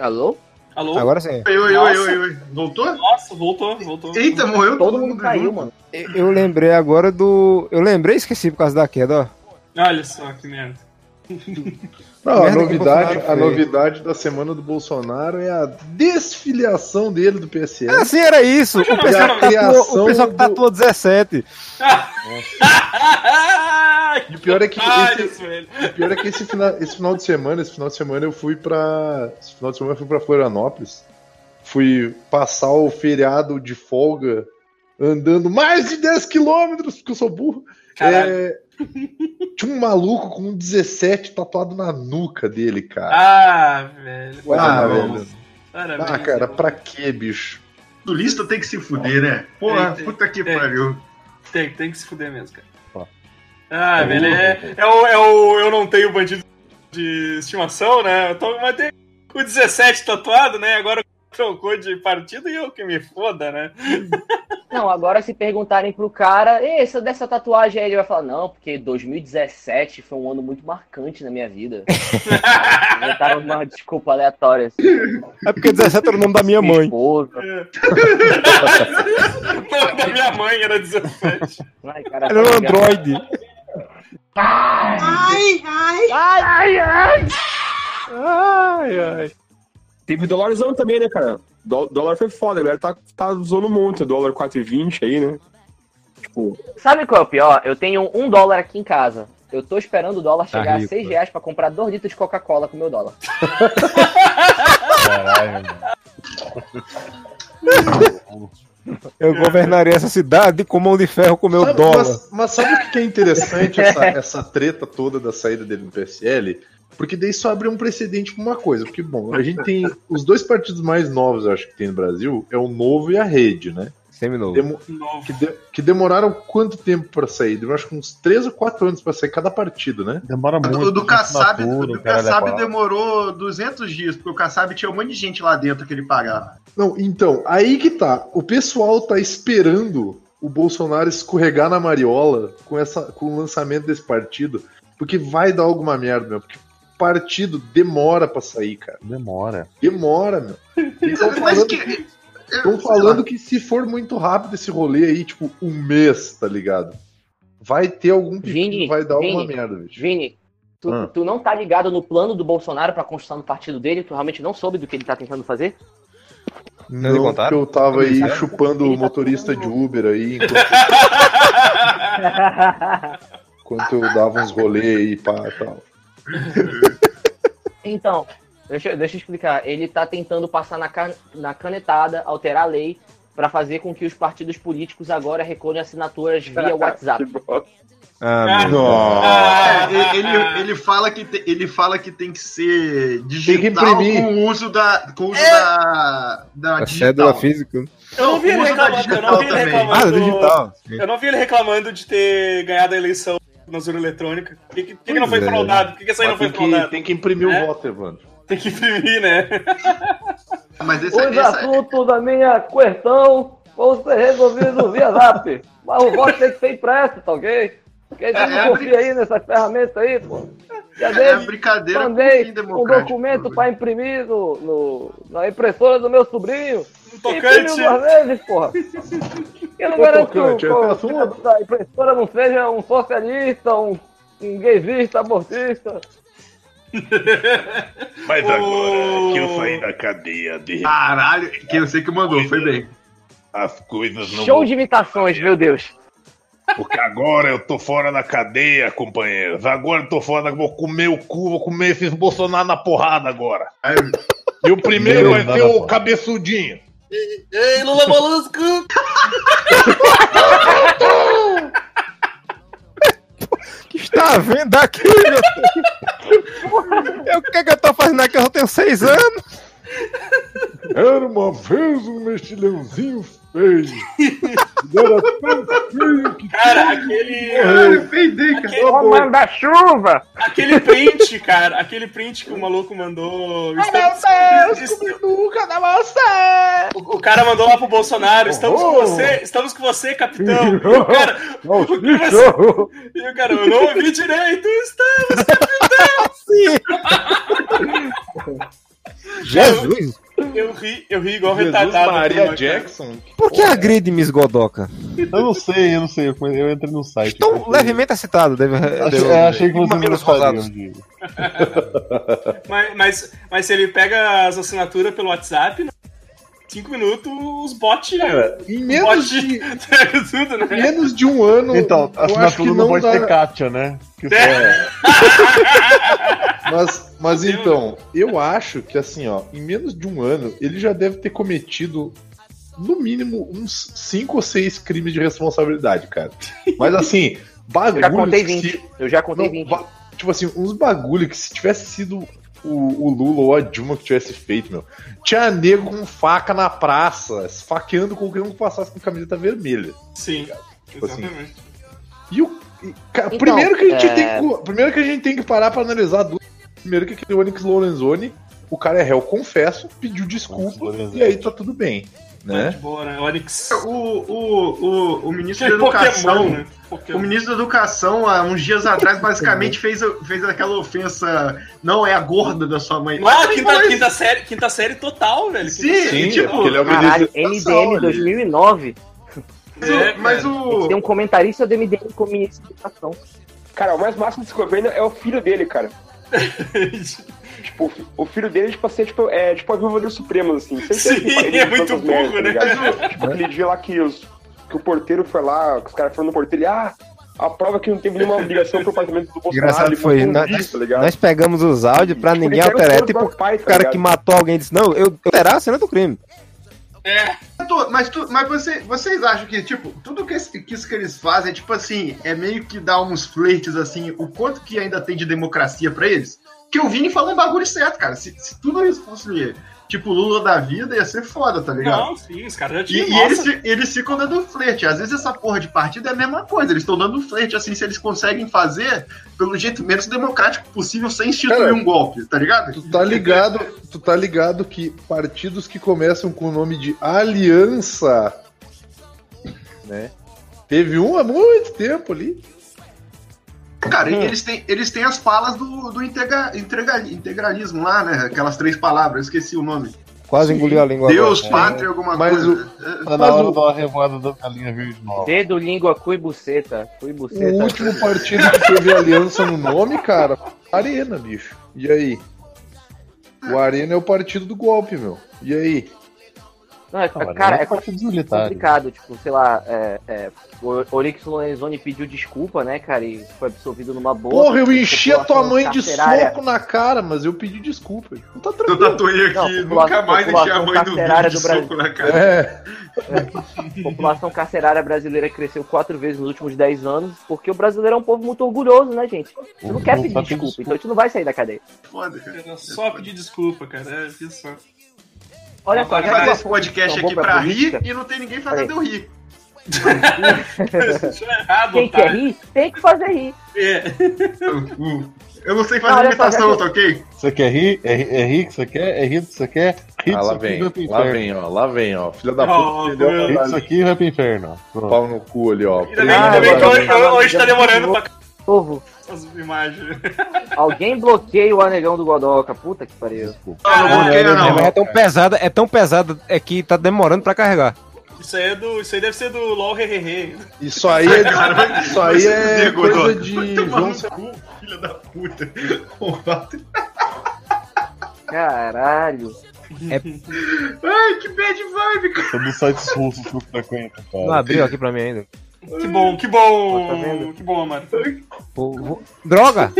Alô? Alô? Agora sim. Oi, oi, oi, oi, oi. Voltou? Nossa, voltou, voltou. Eita, morreu Todo mundo caiu, junto. mano. Eu- Eu lembrei agora do. Eu lembrei e esqueci por causa da queda, ó. Olha só que merda. <laughs> Não, a novidade, a novidade da semana do Bolsonaro é a desfiliação dele do PSL. Ah, sim, era isso. O pessoal, que criação o pessoal que do- tatua 17. E o pior é que Ai, esse, o pior é que esse final, esse final de semana, esse final de semana eu fui pra. Esse final de semana eu fui pra Florianópolis. Fui passar o feriado de folga andando mais de 10 quilômetros, porque eu sou burro. Caralho. É, tinha um maluco com um 17 tatuado na nuca dele, cara. Ah, velho. Ah, velho. Parabéns, Ah, cara, pra quê, bicho? Turista tem que se fuder, né? Porra, Tem, tem, puta que tem. pariu. Tem, tem que se fuder mesmo, cara. Ó. Ah, velho, é, é, o, é o Eu não tenho bandido de estimação, né? Eu tô, mas tem o 17 tatuado, né? Agora trocou de partido e eu que me foda, né? <laughs> Não, agora se perguntarem pro cara, "Ei, essa dessa tatuagem aí, ele vai falar, não, porque 2017 foi um ano muito marcante na minha vida. <laughs> Inventaram uma desculpa aleatória assim. É porque 17 era o nome da minha mãe. esposa. <laughs> Não, da minha mãe era 17. Ai, cara, Era um tá ligado? Android. Ai, ai. Ai, ai. Ai, ai. Teve dólarzão também, né, cara? Dó- dólar foi foda, a galera tá, tá usando muito. Dólar 4,20 aí, né? Tipo, Sabe qual é o pior? Eu tenho um dólar aqui em casa. Eu tô esperando o dólar chegar rico, a 6 né? reais pra comprar 2 litros de Coca-Cola com o meu dólar. <laughs> Caralho, Eu governaria essa cidade com mão de ferro com meu Sabe- dólar. Mas, mas sabe o que que é interessante essa, <laughs> essa treta toda da saída dele do PSL? Porque daí só abre um precedente pra uma coisa. Porque, bom, a gente <laughs> tem os dois partidos mais novos, eu acho que tem no Brasil, é o Novo e a Rede, né? Seminovo. Demo- Novo. que, de- que demoraram quanto tempo pra sair? Demorou acho que uns 3 ou 4 anos pra sair cada partido, né? Demora muito. O do Kassab, do Kassab demorou 200 dias, porque o Kassab tinha um monte de gente lá dentro que ele pagava. Não, então, aí que tá. O pessoal tá esperando o Bolsonaro escorregar na mariola com, essa, com o lançamento desse partido, porque vai dar alguma merda, meu. Porque partido demora pra sair, cara. Demora. Demora, meu. Estão <laughs> Mas falando, que. tão falando que se for muito rápido esse rolê aí, tipo, um mês, tá ligado? Vai ter algum pepino, Vini, vai dar Vini, merda, bicho. Vini, tu, Ah. tu não tá ligado no plano do Bolsonaro pra construção do partido dele? Tu realmente não soube do que ele tá tentando fazer? Não porque eu tava aí Ele tá- chupando ele o tá motorista tentando- de Uber aí, enquanto, <laughs> enquanto eu dava uns rolês aí, pá, tal. <laughs> Então, deixa, deixa eu explicar. Ele tá tentando passar na, can- na canetada, alterar a lei, pra fazer com que os partidos políticos agora recolham assinaturas via <laughs> WhatsApp. Ah, meu. Ah, É, ele, ele, fala que te- ele fala que tem que ser que digital imprimir. com o uso da, com o uso É. da, da A digital. cédula física. Eu não vi ele reclamando, eu não vi ele digital também. Ah, reclamando. digital. Eu não vi ele reclamando de ter ganhado a eleição na zona eletrônica. Por que, que, que não foi é. fraudado? Por que, que essa aí não Mas foi tem, que, fraudada? tem que imprimir É? o voto, Evandro. Tem que imprimir, né? <laughs> Mas esse, Os esse, assuntos da minha questão vão ser resolvidos via Zap. Mas o voto tem que ser impresso, tá ok? Porque a gente É, não é confia aí nessas ferramentas aí, pô. É dei, brincadeira mandei um documento pra imprimir no, no- na impressora do meu sobrinho. Tocante. duas vezes, porra. Eu não O garanto que o, tocante, é o assunto. da impressora não seja um socialista, um, um gaysista, abortista. <laughs> Mas agora que eu saí da cadeia, de Caralho, que eu sei que mandou, foi bem. as coisas não Show de imitações, meu Deus. Porque agora eu tô fora da cadeia, companheiros. Agora eu tô fora da... Vou comer o cu, vou comer esses Bolsonaro na porrada agora. E o primeiro Meu vai ser o cabeçudinho. Ei, Lula Molusco! que está vendo aqui, meu filho? Eu, O que é que eu tô fazendo aqui? Eu só tenho seis anos. Era uma vez um mexilhãozinho que Cara, aquele. Caralho, peidei, cara. Manda-chuva! aquele print, cara, aquele print que o maluco mandou. Estamos- est- nunca dá você! o, o cara mandou lá pro Bolsonaro: estamos com Oh. você, estamos com você, capitão. E o cara, o que <laughs> você- e o cara, eu não ouvi direito, estamos, <laughs> <laughs> Jesus. Eu ri, eu ri igual Jesus retardado. Maria cara. Jackson? Por que agride Miss Godoka? Eu não sei, eu não sei. Eu, eu entrei no site. Estou porque- levemente excitado. Deve, Achei, é, achei que vocês gostariam rosados. de. <laughs> Mas, mas, mas se ele pega as assinaturas pelo WhatsApp, né? Cinco minutos, os bots. Cara, em menos de, <laughs> tudo, né? menos de um ano. Então, a eu acho que assinatura não não pode dá. ter Kátia, né? Que É. <laughs> Mas, mas então, eu acho que assim, ó, em menos de um ano, ele já deve ter cometido no mínimo uns 5 ou 6 crimes de responsabilidade, cara. Mas assim, bagulho. Eu já contei que 20. se- Eu já contei não, 20. ba- tipo assim, uns bagulho que se tivesse sido o, o Lula ou a Dilma que tivesse feito, meu. Tinha nego com faca na praça, esfaqueando qualquer um que passasse com camiseta vermelha. Sim, Tipo assim, exatamente. E o. e, Então, primeiro, que a gente é- tem que, primeiro que a gente tem que parar pra analisar. Du- Primeiro que aquele Onyx Lorenzoni, o cara é réu, confesso, pediu desculpa e aí tá tudo bem. Tá Né? de boa, né? Onix. O, o, o, o ministro da É Educação. Pokémon, né? O ministro da Educação, há uns dias atrás, basicamente fez, fez aquela ofensa. Não é a gorda da sua mãe. Ah, Mas- quinta, quinta, série, quinta séele total, velho. Sim, Quinta série, sim, tipo, porque ele é o Caralho, ministro da Educação, MDM ele- 2009. é, Mas cara. Tem o. um comentarista do MDM como ministro da educação. Cara, o mais máximo desse governo é o filho dele, cara. <laughs> Tipo, o fi- o filho dele, tipo assim, é tipo, é tipo a viúva dos Supremos, assim. Certeza Sim, que <laughs> ele é faz muito tantas merdas, burro, né? ligado? Tipo, aquele dia lá que, os, que o porteiro foi lá, que os caras foram no porteiro e, ah, a prova que não teve nenhuma ligação pro apartamento do Bolsonaro. Engraçado ele foi, um nós, vídeo, tá ligado? nós pegamos os áudios pra Tipo, ninguém ele alterar. É tipo o pais, tá cara ligado? que matou alguém e disse, não, eu, eu terá a cena do crime. Tu- Mas, tu, mas você, vocês acham que, tipo, tudo que, esse- que isso que eles fazem, tipo assim, é meio que dar uns flertes, assim, o quanto que ainda tem de democracia pra eles? Que o Vini falou um bagulho certo, cara. Se, se tudo isso fosse, tipo, Lula da vida, ia ser foda, tá ligado? Não, sim, os caras já E, tinham. e nossa, eles, eles ficam dando flerte. Às vezes essa porra de partido é a mesma coisa. Eles estão dando flerte, assim, se eles conseguem fazer pelo jeito menos democrático possível sem instituir Cara, um golpe, tá ligado? Tu tá ligado, tu tá ligado que partidos que começam com o nome de Aliança, né? Teve um há muito tempo ali. Cara, e eles têm, eles têm as falas do, do integra, integra- integralismo lá, né? Aquelas três palavras, eu esqueci o nome. Quase engoliu a língua Deus, agora. pátria, alguma Mas coisa. É, Tá na Mas hora o- da revoada da galinha verde nova. Dedo, língua, cu e buceta. Cu e O buceta. último partido que teve aliança no nome, cara, Arena, bicho. E aí? O Arena é o partido do golpe, meu. E aí? Não, é, Ah, cara, não é partidos militares. complicado. Tipo, sei lá, é, é, o Orix Lorenzoni pediu desculpa, né, cara, e foi absolvido numa boa. Porra, eu enchi a tua mãe de soco na cara, mas eu pedi desculpa. Então tá Eu tranquilo. tatuei aqui, Não, nunca mais enchi a mãe do de do Brasil. soco na cara. É, A população carcerária brasileira cresceu quatro vezes nos últimos dez anos, porque o brasileiro é um povo muito orgulhoso, né, gente? Gente não quer Não pedir sabe pedir desculpa, então a gente não vai sair da cadeia. Foda, cara. Só pedir desculpa, cara. É isso só. Olha só, fazer esse podcast tão bom aqui pra pra rir política, e não tem ninguém fazendo eu rir. Isso é errado, Quem otário. quer rir, tem que fazer rir. É. Eu não sei Não, fazer só, imitação, tá ok? Você quer rir? É, é rir que você quer? É rir que você quer? Rir ah, lá vem, lá vem, ó, lá vem, ó. Filha da Ó, puta, entendeu? Rir disso aqui vai pro inferno. Pronto. Pau no cu ali, ó. Ainda bem, Ah, ainda bem que hoje, hoje tá de demorando pra Povo. Essas imagens. Alguém bloqueia o anegão do Godoka. Puta que pariu. Ah, não bloqueia, É, não. é tão pesada, é tão pesada é que tá demorando pra carregar. Isso aí, é do, isso aí deve ser do LOL Hehehe. Isso aí é, Cara, isso aí é coisa de João cu, filha da puta. Caralho. Ai, que bad vibe, cara. São dos sites russos que eu frequento, Não cara. abriu aqui pra mim ainda. Que bom, que Tá bom. vendo? que bom, mano. Vou- Droga!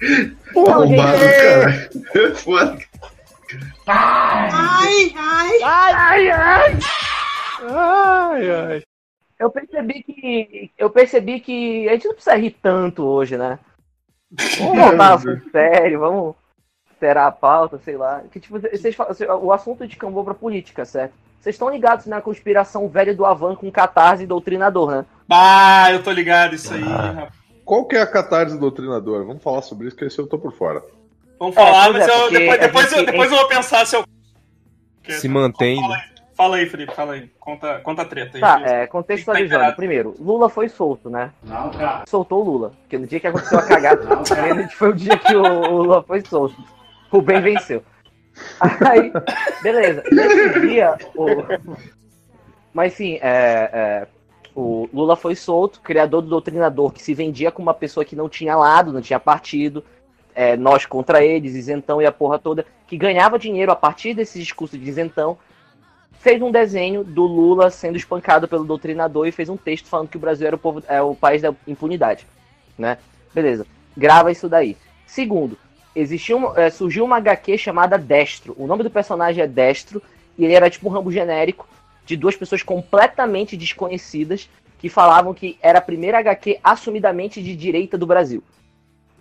Gente, Roubado, é- cara. Foda. Ai, ai, ai. Ai, ai. Eu percebi que. Eu percebi que a gente não precisa rir tanto hoje, né? Vamos voltar sério, vamos terar a pauta, sei lá. Que, tipo, vocês falam- o assunto descambou pra política, certo? Vocês estão ligados na conspiração velha do Avan com catarse e doutrinador, né? Ah, eu tô ligado isso aí, rapaz. Qual que é a catarse doutrinadora? Vamos falar sobre isso, que esse eu tô por fora. Vamos falar, pois mas é, eu, depois, depois, gente- eu, depois eu vou pensar se eu. Se mantém. Fala aí, fala aí, Felipe, fala aí. Conta, conta a treta aí. Tá, Felipe. é, contextualizando. Primeiro, Lula foi solto, né? Não, cara. Soltou o Lula. Porque no dia que aconteceu a cagada, <laughs> foi o dia que o, o Lula foi solto. O bem venceu. <laughs> Aí, beleza. Nesse dia, o... Mas sim, é, é, o Lula foi solto, criador do doutrinador, que se vendia como uma pessoa que não tinha lado, não tinha partido, é, nós contra eles, isentão e a porra toda, que ganhava dinheiro a partir desse discurso de isentão, fez um desenho do Lula sendo espancado pelo doutrinador e fez um texto falando que o Brasil era o, povo, é o país da impunidade, né? Beleza, grava isso daí. Segundo, existiu é, surgiu uma HQ chamada Destro. O nome do personagem é Destro e ele era tipo um rambo genérico de duas pessoas completamente desconhecidas que falavam que era a primeira HQ assumidamente de direita do Brasil.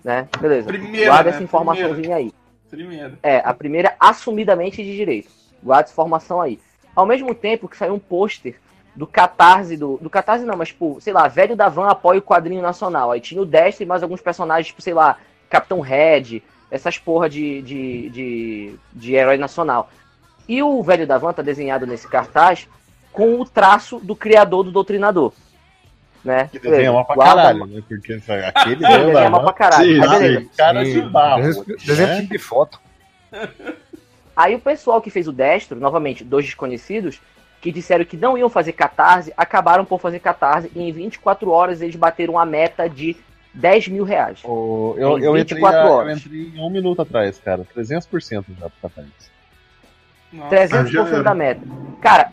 Né? Beleza. Primeira, Guarda né? essa informaçãozinha aí. Primeiro. É, a primeira assumidamente de direito. Guarda essa informação aí. Ao mesmo tempo que saiu um pôster do Catarse, do, do Catarse não, mas tipo, sei lá, Velho da Van apoia o quadrinho nacional. Aí tinha o Destro e mais alguns personagens, tipo, sei lá, Capitão Red, essas porra de, de, de, de herói nacional. E o Velho da Van tá desenhado nesse cartaz com o traço do criador do Doutrinador. Né? Que desenha mal pra Guarda- caralho, né? Porque aquele Sim, <laughs> desenha mal pra caralho. Sim, beleza. cara de barro. Desenho- Desenho né? tipo de foto. Aí o pessoal que fez o Destro, novamente, dois desconhecidos, que disseram que não iam fazer catarse, acabaram por fazer catarse e em 24 horas eles bateram a meta de 10 mil reais. O- eu, Em eu, entrei, 24 a- eu horas. entrei em um minuto atrás, cara. 300% já Catarse. Nossa. 300% já era. da meta. Cara,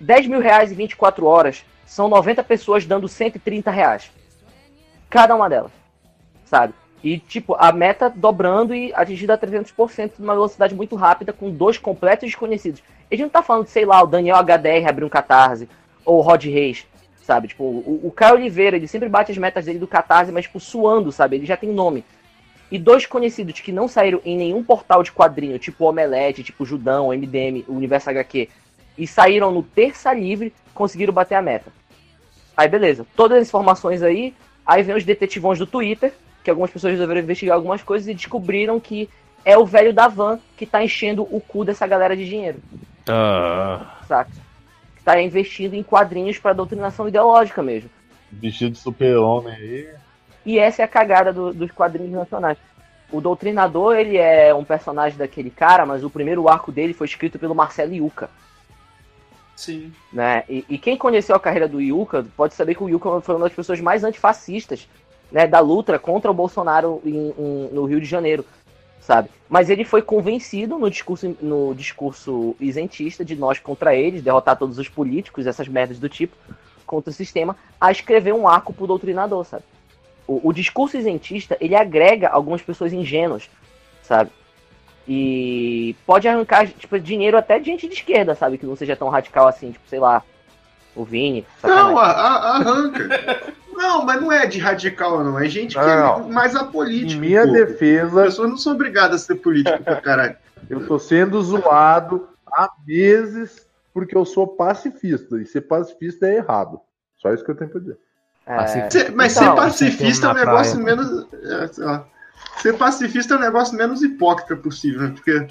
10 mil reais em 24 horas são 90 pessoas dando 130 reais. Cada uma delas. Sabe? E, tipo, a meta dobrando e atingida a 300% numa velocidade muito rápida com dois completos desconhecidos. A gente não tá falando, sei lá, o Daniel HDR abriu um catarse, ou o Rod Reis, sabe? Tipo, o, o Caio Oliveira, ele sempre bate as metas dele do catarse, mas, tipo, suando, sabe? Ele já tem nome. E dois conhecidos que não saíram em nenhum portal de quadrinho, tipo Omelete, tipo Judão, MDM, Universo HQ, e saíram no Terça Livre, conseguiram bater a meta. Aí beleza, todas as informações aí, aí vem os detetivões do Twitter, que algumas pessoas resolveram investigar algumas coisas e descobriram que é o velho da van que tá enchendo o cu dessa galera de dinheiro, saca? Que tá investindo em quadrinhos pra doutrinação ideológica mesmo. Vestido de super-homem aí. E essa é a cagada do- dos quadrinhos nacionais. O Doutrinador, ele é um personagem daquele cara, mas o primeiro arco dele foi escrito pelo Marcelo Yuca, Sim. né? E, e quem conheceu a carreira do Yuca pode saber que o Yuca foi uma das pessoas mais antifascistas, né, da luta contra o Bolsonaro em- em- no Rio de Janeiro, sabe? Mas ele foi convencido no discurso, no discurso isentista de nós contra eles, derrotar todos os políticos, essas merdas do tipo, contra o sistema, a escrever um arco pro Doutrinador, sabe? O, o discurso isentista, ele agrega algumas pessoas ingênuas, sabe? E pode arrancar tipo, dinheiro até de gente de esquerda, sabe? Que não seja tão radical assim, tipo, sei lá, o Vini. Não, sacanagem. a- arranca. Não, mas não é de radical, não. É gente que Não, é não. mais apolítico. Minha um pouco. As defesa, pessoas não são obrigadas a ser político pra caralho. <laughs> eu tô sendo zoado há meses porque eu sou pacifista. E ser pacifista é errado. Só isso que eu tenho pra dizer. É, Ser- mas Então, ser pacifista é um negócio praia. menos. é, sei lá. Ser pacifista é um negócio menos hipócrita possível, né? Porque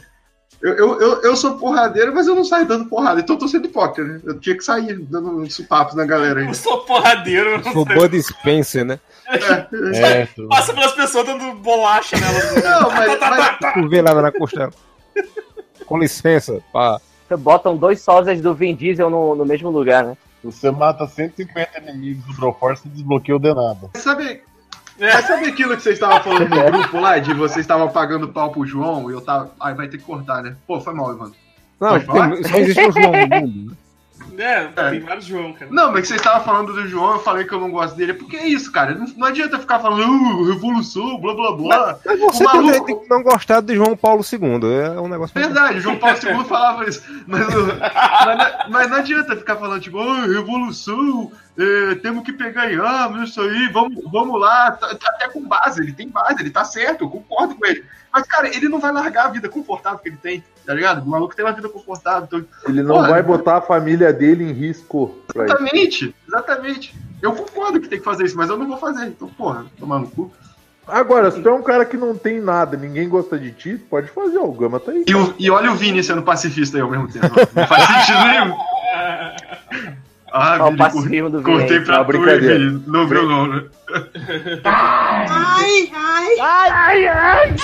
Eu, eu, eu, eu sou porradeiro, mas eu não saio dando porrada. Então eu tô sendo hipócrita, né? Eu tinha que sair dando uns papos na galera aí. Eu sou porradeiro. eu não Sou sei. Bud Spencer, né? É, tu- <laughs> Passa pelas pessoas dando bolacha nelas. <laughs> Não, mas, mas, Curvelada na costela. Com licença, pá. Botam dois sósias do Vin Diesel no, no mesmo lugar, né? Você mata 150 inimigos do Broforce e desbloqueia o denado. sabe, mas sabe aquilo que vocês estavam falando no grupo lá, de vocês estavam pagando pau pro João e eu tava. Ai, vai ter que cortar, né? Pô, foi mal, Ivan. Não, tem, só existe um João no mundo. Né? É, tem vários João, cara. Não, mas que vocês estavam falando do João, eu falei que eu não gosto dele. Porque é isso, cara. Não, não adianta ficar falando, uh, revolução, blá blá blá. Mas você O maluco- também tem que não gostar de João Paulo II. É um negócio. Verdade, o João Paulo II <laughs> falava isso. Mas, mas, não- mas não adianta ficar falando, tipo, "Ah, revolução, é, temos que pegar em armas, isso aí, vamos, vamos lá. Tá- tá Até com base, ele tem base, ele tá certo, eu concordo com ele. Mas, cara, ele não vai largar a vida confortável que ele tem, tá ligado? O maluco tem uma vida confortável. Então, Ele não Olha. vai botar a família dele em risco isso. exatamente, exatamente. Eu concordo que tem que fazer isso, mas eu não vou fazer. Então, porra, tomar no cu. Agora, se tu é um cara que não tem nada, ninguém gosta de ti, pode fazer, ó, o Gama tá aí. E, o- e olha o Vini sendo pacifista aí ao mesmo tempo. Não faz sentido nenhum. <laughs> Ah, Ó, o Vini, pacifismo do Vini. cortei pra tu. Vini. Não viu, não, né? Ai, ai, ai.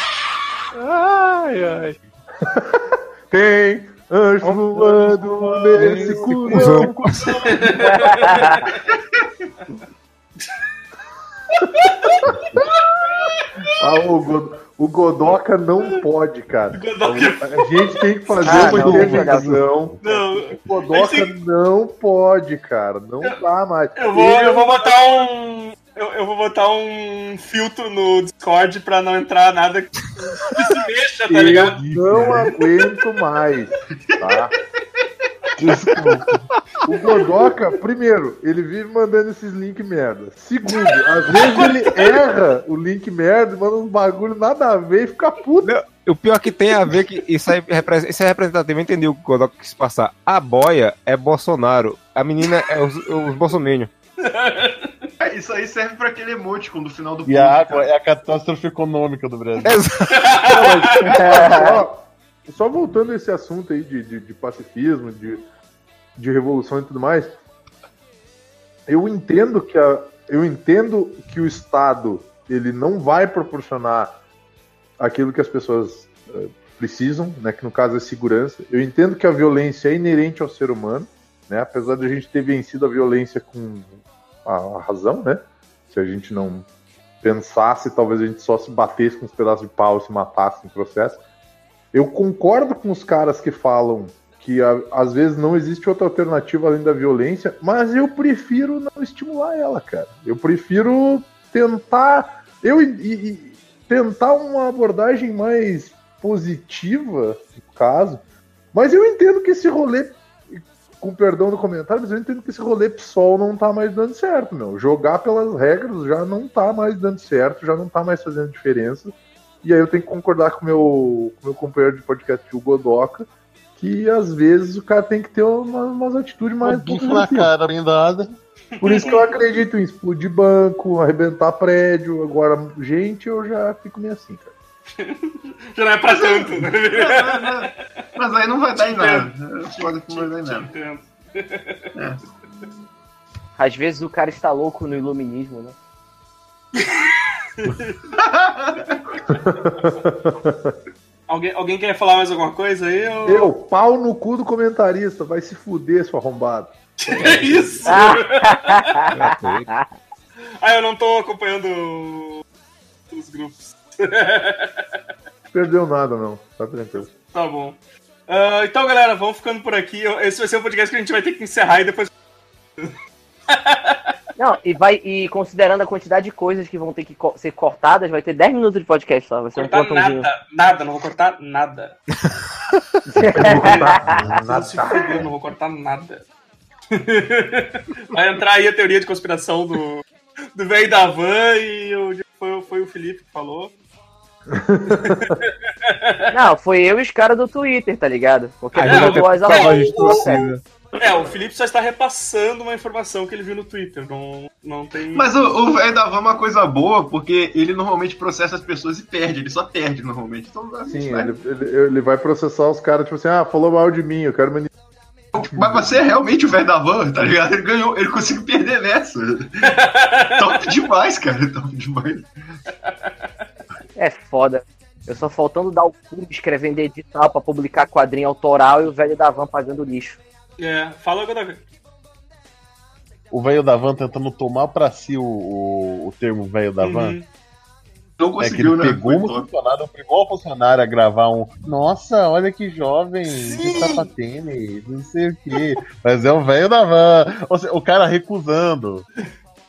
Ai, ai. <laughs> Tem anjo voando nesse cuzão. <laughs> Ah, o, God- o Godoka não pode, cara. A gente tem que fazer Ah, uma não, intervenção. Não, O Godoka não pode, cara. Não dá mais. eu vou, eu vou botar um. Eu, eu vou botar um filtro no Discord pra não entrar nada que se mexa, tá ligado? Eu não aguento mais, tá? Desculpa. O Godoka, primeiro, ele vive mandando esses links merda. Segundo, às vezes ele erra o link merda e manda uns bagulho nada a ver e fica puto. O pior que tem a ver que isso, aí repre- isso é representativo, eu entendi o que o Godoka quis passar. A boia é Bolsonaro, a menina é os, os bolsominions. <laughs> É, Isso aí serve pra aquele emoticon do final do E a água é a catástrofe econômica do Brasil. Só, <laughs> só voltando a esse assunto aí de, de, de pacifismo, de, de revolução e tudo mais, eu entendo que a, eu entendo que o Estado ele não vai proporcionar aquilo que as pessoas eh, precisam, né, que no caso é segurança. Eu entendo que a violência é inerente ao ser humano, né, apesar de a gente ter vencido a violência com a, razão, né, se a gente não pensasse, talvez a gente só se batesse com uns pedaços de pau e se matasse no processo. Eu concordo com os caras que falam que às vezes não existe outra alternativa além da violência, mas eu prefiro não estimular ela, cara. Eu prefiro tentar eu e- e tentar uma abordagem mais positiva, no caso. Mas eu entendo que esse rolê com perdão do comentário, mas eu entendo que esse rolê PSOL não tá mais dando certo, meu. Jogar pelas regras já não tá mais dando certo, já não tá mais fazendo diferença. E aí eu tenho que concordar com o meu, o meu companheiro de podcast, o Godoka, que às vezes o cara tem que ter uma- umas atitudes mais. Bife na cara bem dada. Por isso que eu acredito em explodir banco, arrebentar prédio. Agora, gente, eu já fico meio assim, cara. <laughs> Já não é pra tanto. né? Mas aí não vai dar em nada. Pode que não vai dar em nada. Entendo. Às vezes o cara está louco no iluminismo, né? <laughs> Alguém, alguém quer falar mais alguma coisa aí? Ou... Eu, pau no cu do comentarista, vai se fuder, seu arrombado. <laughs> É isso? Ah, Ah, eu não tô acompanhando os grupos. <laughs> Perdeu nada, não. Tá tranquilo. Tá bom. Ah, então, galera, vamos ficando por aqui. Esse vai ser o podcast que a gente vai ter que encerrar e depois. <laughs> Não, e vai e considerando a quantidade de coisas que vão ter que co- ser cortadas, vai ter 10 minutos de podcast só. Vai ser um cortar plantãozinho. nada, nada, não vou cortar nada. Não se fudeu, não vou cortar nada. Vai entrar aí a teoria de conspiração do, do velho da van e o, foi, foi o Felipe que falou. <laughs> Não, foi eu e os caras do Twitter, tá ligado? Porque Aí a vai ter voz ela. É, o Felipe só está repassando uma informação que ele viu no Twitter. Não, não tem. Mas o, o velho da van é uma coisa boa, porque ele normalmente processa as pessoas e perde. Ele só perde normalmente. Então, a gente Sim, vai- ele, ele, ele vai processar os caras, tipo assim, ah, falou mal de mim, eu quero me Mas você é realmente o velho da van, tá ligado? Ele ganhou, ele conseguiu perder nessa. <laughs> Top demais, cara. Top demais. É foda. Eu só faltando dar o cu escrevendo edital pra publicar quadrinho autoral e o velho da van pagando lixo. É, fala agora. O velho da van tentando tomar pra si o, o, o termo velho da van. Uhum. Não É que conseguiu, ele né? pegou Foi uma top. funcionária, obrigou a funcionária a gravar um. Nossa, olha que jovem, que sapatênis, não sei o quê. Mas é o velho da van. Ou seja, o cara recusando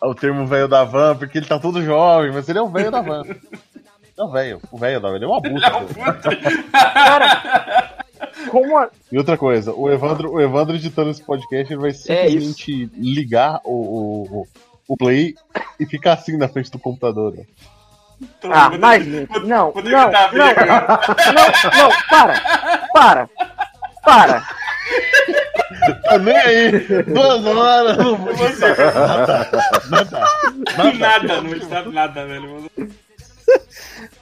o termo velho da van, porque ele tá todo jovem, mas ele é o velho da van. <laughs> Não, velho, o velho da van, ele é uma bucha. é um puta. Como a... E outra coisa, o Evandro, o Evandro editando esse podcast, ele vai simplesmente ligar o, o, o- play e ficar assim na frente do computador. né? Então, Ah, mas não, não, não, não, não, para, para, para. Tá nem aí, duas horas, não vou editar nada, nada, nada. Nada, não editar nada, velho.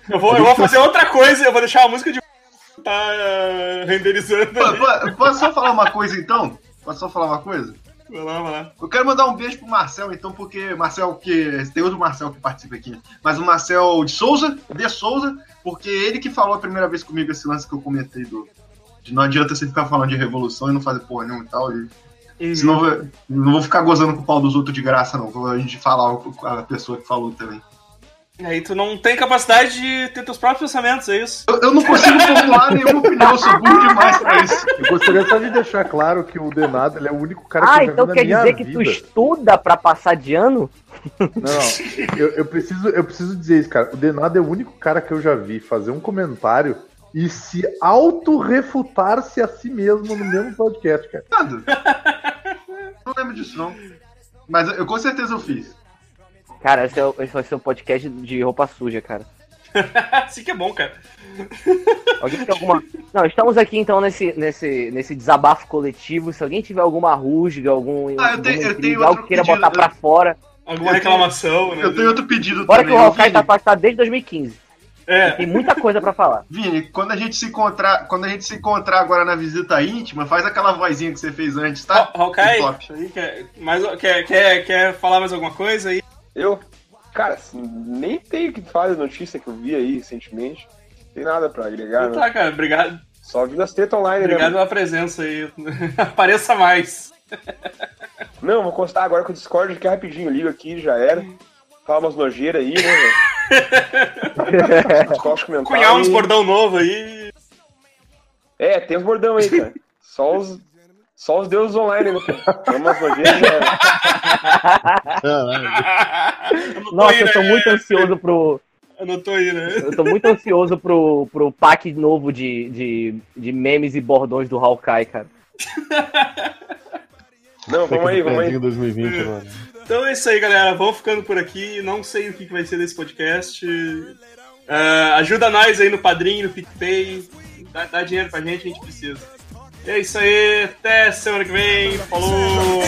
Eu vou, eu vou fazer outra coisa, eu vou deixar a música de. tá eh, renderizando. Pô, Posso só falar uma coisa então? Posso só falar uma coisa? Vai lá, vai lá. Eu quero mandar um beijo pro Marcel, então, porque Marcel, que. Tem outro Marcel que participa aqui, mas o Marcel de Souza, de Souza, porque ele que falou a primeira vez comigo esse lance que eu comentei do. De não adianta você ficar falando de revolução e não fazer porra nenhuma e tal. E, senão eu vou- não vou ficar gozando com o pau dos outros de graça, não. Vou a gente falar o- a pessoa que falou também. E aí tu não tem capacidade de ter teus próprios pensamentos, é isso? Eu, eu não consigo formular nenhuma opinião, sou burro demais pra isso. Eu gostaria só de deixar claro que o Denado ele é o único cara que Ah, eu já então vi na quer minha dizer que vida. tu estuda pra passar de ano? Não, não. Eu, eu preciso, eu preciso dizer isso, cara. O Denado é o único cara que eu já vi fazer um comentário e se auto-refutar-se a si mesmo no mesmo podcast, cara. Nada. Não lembro disso, não. Mas eu com certeza eu fiz. Cara, esse, é, o- esse vai ser um podcast de roupa suja, cara. <laughs> Assim que é bom, cara. Alguém tem alguma. Não, estamos aqui então nesse, nesse, nesse desabafo coletivo. Se alguém tiver alguma rusga, algum. Ah, eu tenho- eu intriga, algo outro que queira pedido. botar pra fora. Alguma Eu reclamação, né? Eu tenho outro pedido Bora que também. o Ô, Hawkeye tá afastado desde 2015. É. Tem muita coisa pra falar. <laughs> Vini, quando a gente se encontrar, quando a gente se encontrar agora na visita íntima, faz aquela vozinha que você fez antes, tá? Ha- Hawkeye, quer, mais, quer, quer, quer falar mais alguma coisa aí? Eu, cara, assim, nem tenho o que falar da notícia que eu vi aí recentemente. Não tem nada pra agregar, Então né? tá, cara, obrigado, Só vi das tetas online, obrigado né? pela presença aí. <laughs> Apareça mais. Não, vou constar agora com o Discord aqui rapidinho. Ligo aqui, já era. Fala umas nojeiras aí, né, velho? <laughs> Cunhar uns bordão novo aí. É, tem uns bordão aí, cara. Só os, só os deuses online, né. Eu não tô Nossa, eu tô né? muito ansioso pro. Eu não tô aí, né? Eu tô muito ansioso pro, pro pack novo de, de, de memes e bordões do Hawkeye, cara. Não, vamos aí, vamos aí. Pezinho 2020, mano. Então é isso aí, galera. Vamos ficando por aqui. Não sei o que vai ser desse podcast. Ah, ajuda nós aí no Padrinho, no PicPay. Dá, dá dinheiro pra gente, a gente precisa. E é isso aí. Até semana que vem. Falou.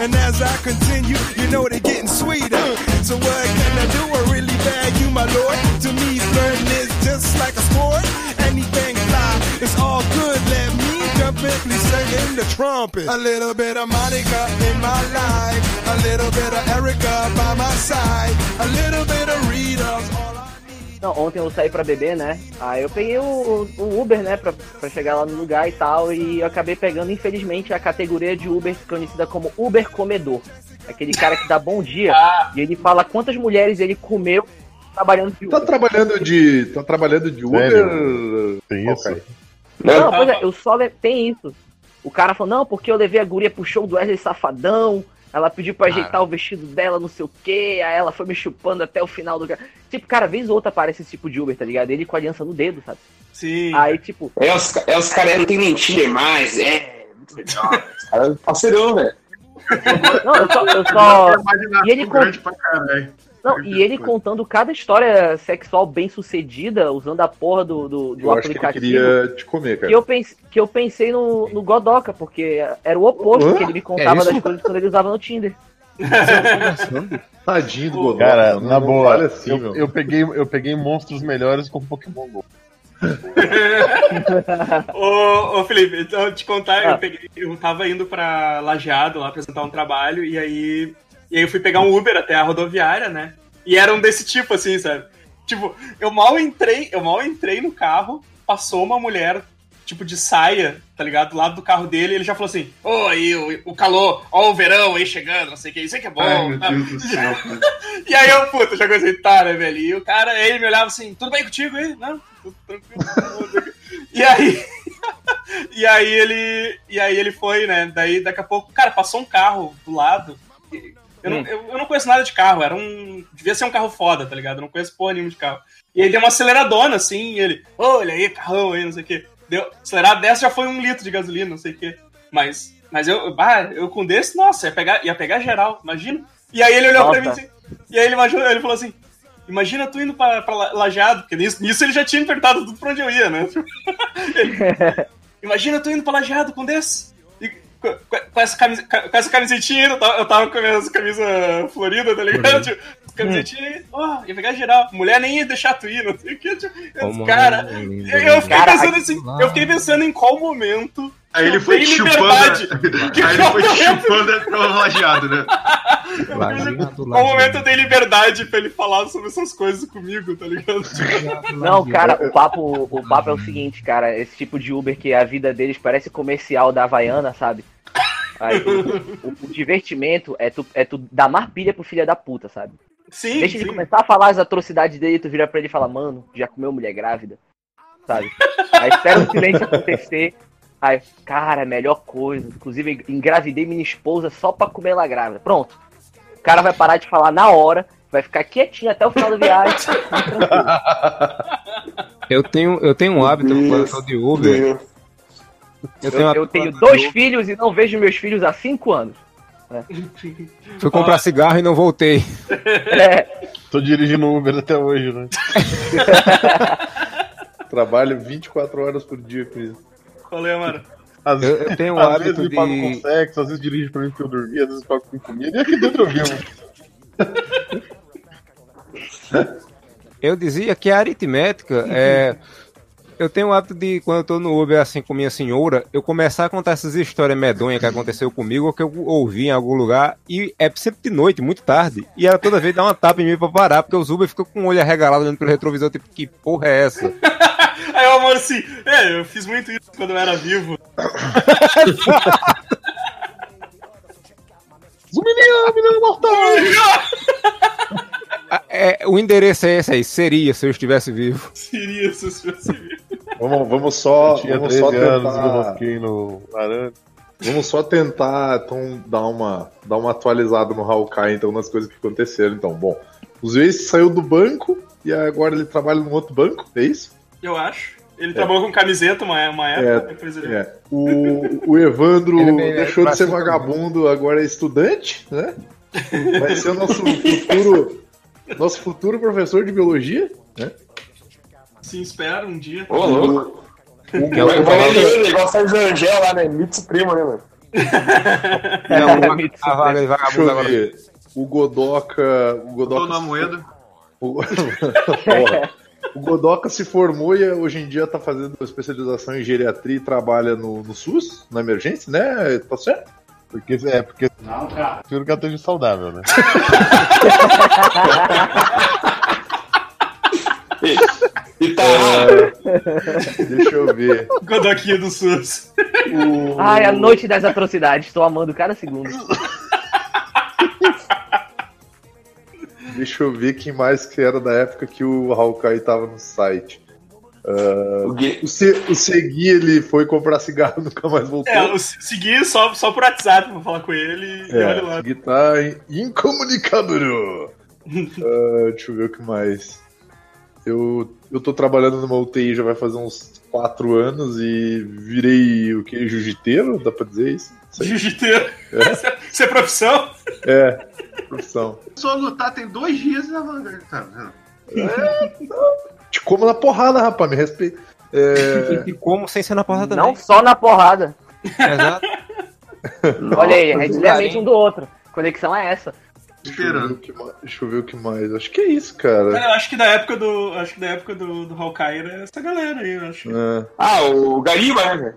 And as I continue, you know they're getting sweeter. So what can I do? I really bag you, my lord. To me, flirting is just like a sport. Anything fly, it's all good. Let me jump in, please sing the trumpet. A little bit of Monica in my life. A little bit of Erica by my side. A little bit of Rita's. Não, ontem eu saí pra beber, né? Aí eu peguei o, o Uber, né, pra, pra chegar lá no lugar e tal, e eu acabei pegando, infelizmente, a categoria de Uber conhecida como Uber Comedor. Aquele cara que dá bom dia <laughs> Ah. e ele fala quantas mulheres ele comeu trabalhando de Tá Uber. trabalhando de. Tá trabalhando de Uber. Sério? Tem isso? Ok. Não, pois é, eu só le... tem isso. O cara falou, não, porque eu levei a guria pro show do Wesley Safadão, ela pediu pra ajeitar o vestido dela, não sei o quê, aí ela foi me chupando até o final do... Tipo, cara, vez ou outra aparece esse tipo de Uber, tá ligado? Ele com a aliança no dedo, sabe? Sim. Aí, tipo, É, os, é, os caras não tem mentira mais, é. Muito legal. Os caras parceirão, velho. Não, eu só. Eu só... E ele com- grande pra caralho. Não, e ele contando cada história sexual bem sucedida, usando a porra do, do, do Eu acho que ele aplicativo. queria te comer, cara. Que eu, pense, que eu pensei no, no Godoka, porque era o oposto Hã? que ele me contava É das coisas quando ele usava no Tinder. Tadinho do Godoka. Cara, na boa, vale assim, eu, meu. eu peguei, eu peguei monstros melhores com Pokémon GO. <laughs> Ô, ô Felipe, então te contar, Ah. eu, peguei, eu tava indo pra Lajeado lá apresentar um trabalho, e aí, e aí eu fui pegar um Uber até a rodoviária, né? E era um desse tipo, assim, sabe? Tipo, eu mal entrei, eu mal entrei no carro, passou uma mulher, tipo, de saia, tá ligado? Do lado do carro dele, e ele já falou assim: Ô, aí, o, o calor, ó, o verão aí chegando, não sei o que, isso aí que é bom. Ai, meu tá? Deus do céu. <laughs> E aí eu, puta, já comecei, tá, né, velho? E o cara, ele me olhava assim, tudo bem contigo aí? Não, tudo tranquilo. e aí. <laughs> e aí ele. E aí ele foi, né? Daí daqui a pouco, cara, passou um carro do lado. Eu não, eu, eu não conheço nada de carro, era um. Devia ser um carro foda, tá ligado? Eu não conheço porra nenhuma de carro. E aí deu uma aceleradona, assim, e ele, olha aí, carrão aí, não sei o quê. Deu, acelerado dessa já foi um litro de gasolina, não sei o quê. Mas, mas eu, bah, eu com desse, nossa, ia pegar, ia pegar geral, imagina. E aí ele olhou pra mim Nossa. assim, e aí ele, imaginou, ele falou assim: Imagina tu indo pra, pra La- Lajeado, porque nisso, nisso ele já tinha me perguntado tudo pra onde eu ia, né? <laughs> Ele, Imagina tu indo pra Lajeado com desse. Com, essa camisa, com essa camisetinha, eu tava, eu tava com essa camisa florida, tá ligado? Tipo, camisetinha aí, ó, ia pegar geral. Mulher nem ia deixar tu ir, não sei o que. Tipo, Como cara, é lindo, eu, fiquei Cara, pensando assim, eu fiquei pensando em qual momento. Aí ele foi chupando. <laughs> Que Aí ele foi chupando até o lajeado, né? Lajeado, Qual momento eu dei liberdade pra ele falar sobre essas coisas comigo, tá ligado? <laughs> Não, cara, o papo, o papo é o seguinte, cara. Esse tipo de Uber que a vida deles parece comercial da Havaiana, sabe? Aí, o, o- o divertimento é tu, é tu dar mais pilha pro filho da puta, sabe? Sim, Deixa ele sim. começar a falar as atrocidades dele, tu vira pra ele e fala, mano, já comeu mulher grávida, sabe? Aí espera o silêncio acontecer. Aí, cara, é melhor coisa. Inclusive, engravidei minha esposa só pra comer ela grávida. Pronto. O cara vai parar de falar na hora, vai ficar quietinho até o final da viagem. <laughs> Eu tenho, eu tenho um hábito quando eu tô de Uber. Eu tenho, Eu, eu tenho dois de Uber. filhos e não vejo meus filhos há cinco anos. <laughs> Fui comprar cigarro e não voltei. <laughs> É, Tô dirigindo Uber até hoje, né? <laughs> Trabalho 24 horas por dia com isso. Qual é, mano? Às, Eu, eu tenho um às hábito vezes ele paga com de. sexo, às vezes dirige pra mim porque eu dormi, às vezes paga com comida. E aqui dentro eu vivo. Eu dizia que a aritmética é. Eu tenho o hábito de, quando eu tô no Uber assim com minha senhora, eu começar a contar essas histórias medonhas que aconteceu comigo ou que eu ouvi em algum lugar, e é sempre de noite, muito tarde, e ela toda vez dá uma tapa em mim pra parar, porque os Uber ficam com o olho arregalado olhando pelo retrovisor, tipo, que porra é essa? <laughs> Aí o amor assim, é, eu fiz muito isso quando eu era vivo. <laughs> Zumininha, menino mortal! <laughs> Ah, é, o endereço é esse aí, seria se eu estivesse vivo. Seria se eu fosse vivo. Vamos, vamos só, Eu tinha vamos 13 só anos, eu tentar, rosquei no arame. vamos só tentar então, dar, uma, dar uma atualizada no Hawkeye então, nas coisas que aconteceram. Então, bom, o Zeus saiu do banco e agora ele trabalha num outro banco, é isso? Eu acho. Ele trabalhou com camiseta uma, uma época, depois ele. É. O, o Evandro <laughs> Ele é deixou de ser cima. vagabundo, agora é estudante, né? Vai ser o nosso futuro, nosso futuro professor de biologia. Se espera um dia. Ô, louco. É o igual Sérgio Angel lá, né? Mito Supremo, né, mano? Não, uma- Mito a vaga de Deixa vagabundo agora. ver. O Godoka. O Tô Godoka, na moeda. o, <laughs> <laughs> o Godoka se formou e hoje em dia tá fazendo especialização em geriatria e trabalha no, no SUS, na emergência, né? Tá certo? Porque, é, porque Não, cara. prefiro que ela esteja saudável, né? E tá Deixa eu ver. Godoquinha do SUS. O... Ai, a noite das atrocidades, tô amando cada segundo. Deixa eu ver quem mais que era da época que o Hawkeye tava no site. O Gui- O, Se, o Segui, ele foi comprar cigarro e <laughs> nunca mais voltou. É, eu segui só, só por WhatsApp pra falar com ele e É, olha lá. Segui tá em- incomunicável. <laughs> Ah, deixa eu ver o que mais. Eu, eu tô trabalhando numa UTI já vai fazer uns quatro anos e virei o que? Jiu-jiteiro? Dá pra dizer isso? Jiu-jiteiro. <laughs> É. Isso é profissão? É, profissão. A lutar tem dois dias na manga. Tá vendo? Te como na porrada, rapaz, me respeita. É, E como sem ser na porta também. Não só na porrada. Exato. <laughs> Olha aí, a Nossa, gente cara, mente hein? um do outro. Conexão é essa. deixa, eu ver o que mais, deixa eu ver o que mais. Acho que é isso, cara. Eu acho que da época do. Acho que da época do, do Hawkeye era essa galera aí, eu acho. É. Ah, o Gariba, né, velho?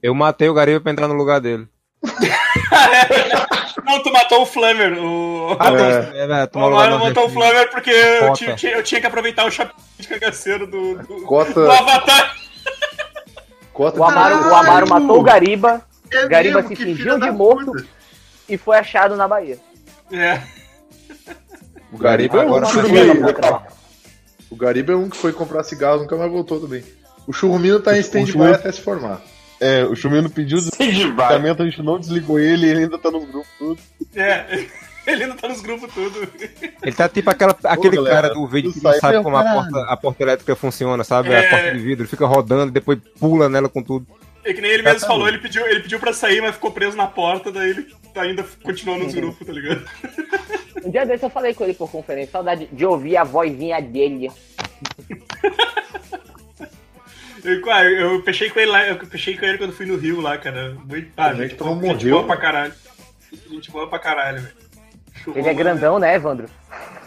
Eu matei o Gariba pra entrar no lugar dele. <laughs> Não, tu matou o Flammer. O... Ah, É. É, O Mario do matou o. Flammer porque eu tinha, eu tinha que aproveitar o chapéu de cagaceiro do, do, Cota, do Avatar. cota O Amaro, o! Amaro matou o Gariba É Gariba mesmo, se fingiu de morto. puta. e foi achado na Bahia. É. O Gariba é um Agora foi- ver. O Gariba é um que foi comprar cigarro nunca mais voltou também. O Churrumino tá em stand-by até se formar. É, o Chumino pediu desligamento, a gente não desligou ele e ele ainda tá no grupo tudo. É. <laughs> Ele não tá nos grupos tudo. Ele tá tipo aquela, aquele galera, cara do vídeo que não sai, sabe meu como a caralho. porta, a porta elétrica funciona, sabe? É. A porta de vidro, ele fica rodando, depois pula nela com tudo. É que nem ele mesmo falou, ele pediu, ele pediu pra sair, mas ficou preso na porta, daí ele ainda continuou nos grupos, tá ligado? <laughs> Um dia desse eu falei com ele por conferência, saudade de ouvir a vozinha dele. <laughs> Eu, ah, eu, fechei com ele lá, eu fechei com ele quando fui no Rio lá, cara. Muito, ah, é gente, boa, não gente boa pra caralho. Gente boa pra caralho, velho. Ele é grandão, né, Evandro?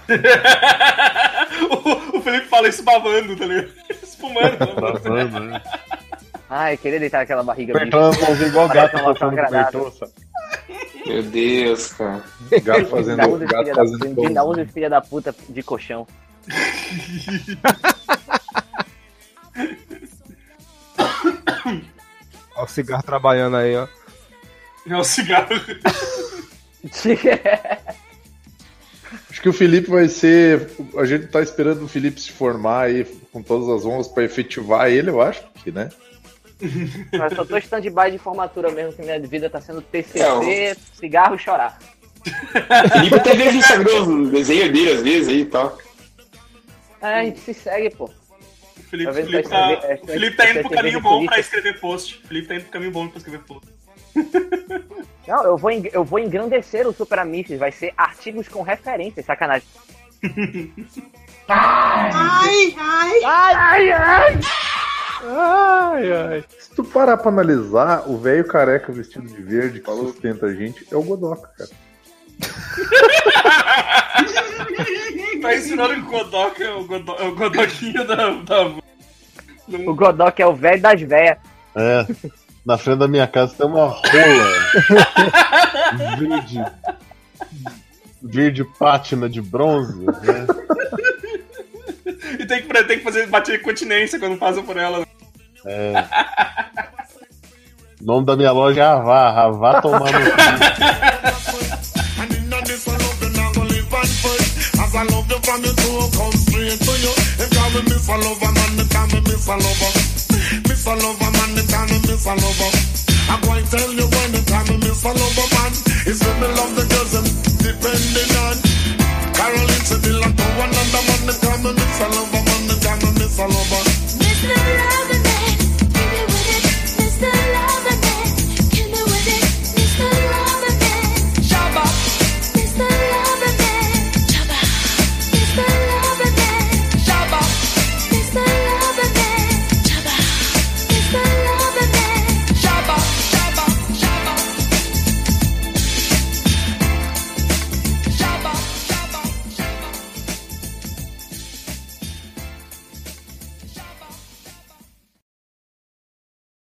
<laughs> o, o Felipe fala isso babando, tá ligado? <laughs> Espumando. Travando, né? Ai, queria deitar aquela barriga bicho. Apertando as mãozinhas igual gato tocando com. Bertão, sabe? Meu Deus, cara. Gato fazendo, gato filha da- fazendo ainda usa filha da puta de colchão. <laughs> Ó, o cigarro trabalhando aí, ó. É o cigarro. <laughs> Acho que o Felipe vai ser. A gente tá esperando o Felipe se formar aí com todas as honras pra efetivar ele, eu acho que, né? <laughs> Eu só tô stand-by de formatura mesmo, que minha vida tá sendo TCC, É, cigarro e chorar. Felipe até vejo no Instagram os desenhos dele às vezes aí e tal. É, a gente se segue, pô. O Felipe, Felipe tá, escrever- é, Felipe tá indo pro caminho bom pra escrever post. O Felipe tá indo pro caminho bom pra escrever post. Não, eu vou, eu vou engrandecer o Super vai ser artigos com referências, sacanagem. Ai, ai. Ai, ai, ai! Ai, ai. Se tu parar pra analisar, o velho careca vestido de verde que sustenta a gente é o Godoka, cara. <laughs> Tá ensinando que o Godok é o, Godo, é o Godoquinho da. da... O Godok é o velho das véias. É. Na frente da minha casa tem uma rola verde. Verde pátina de bronze, né? E tem que, tem que fazer bater continência quando passa por ela. É. O nome da minha loja é Avá, Avá tomar no cu. <laughs> As I love you from your soul, come straight to you. Them call me Miss a Lover, man, they call me Miss a Lover. Miss a Lover, man, they call me Miss a Lover. I'm going to tell you when they call me Miss a Lover, man. It's when me love the girls, them depending on. Caroline said like to another, man, they call me Miss a Lover, man, they call me Miss a Lover.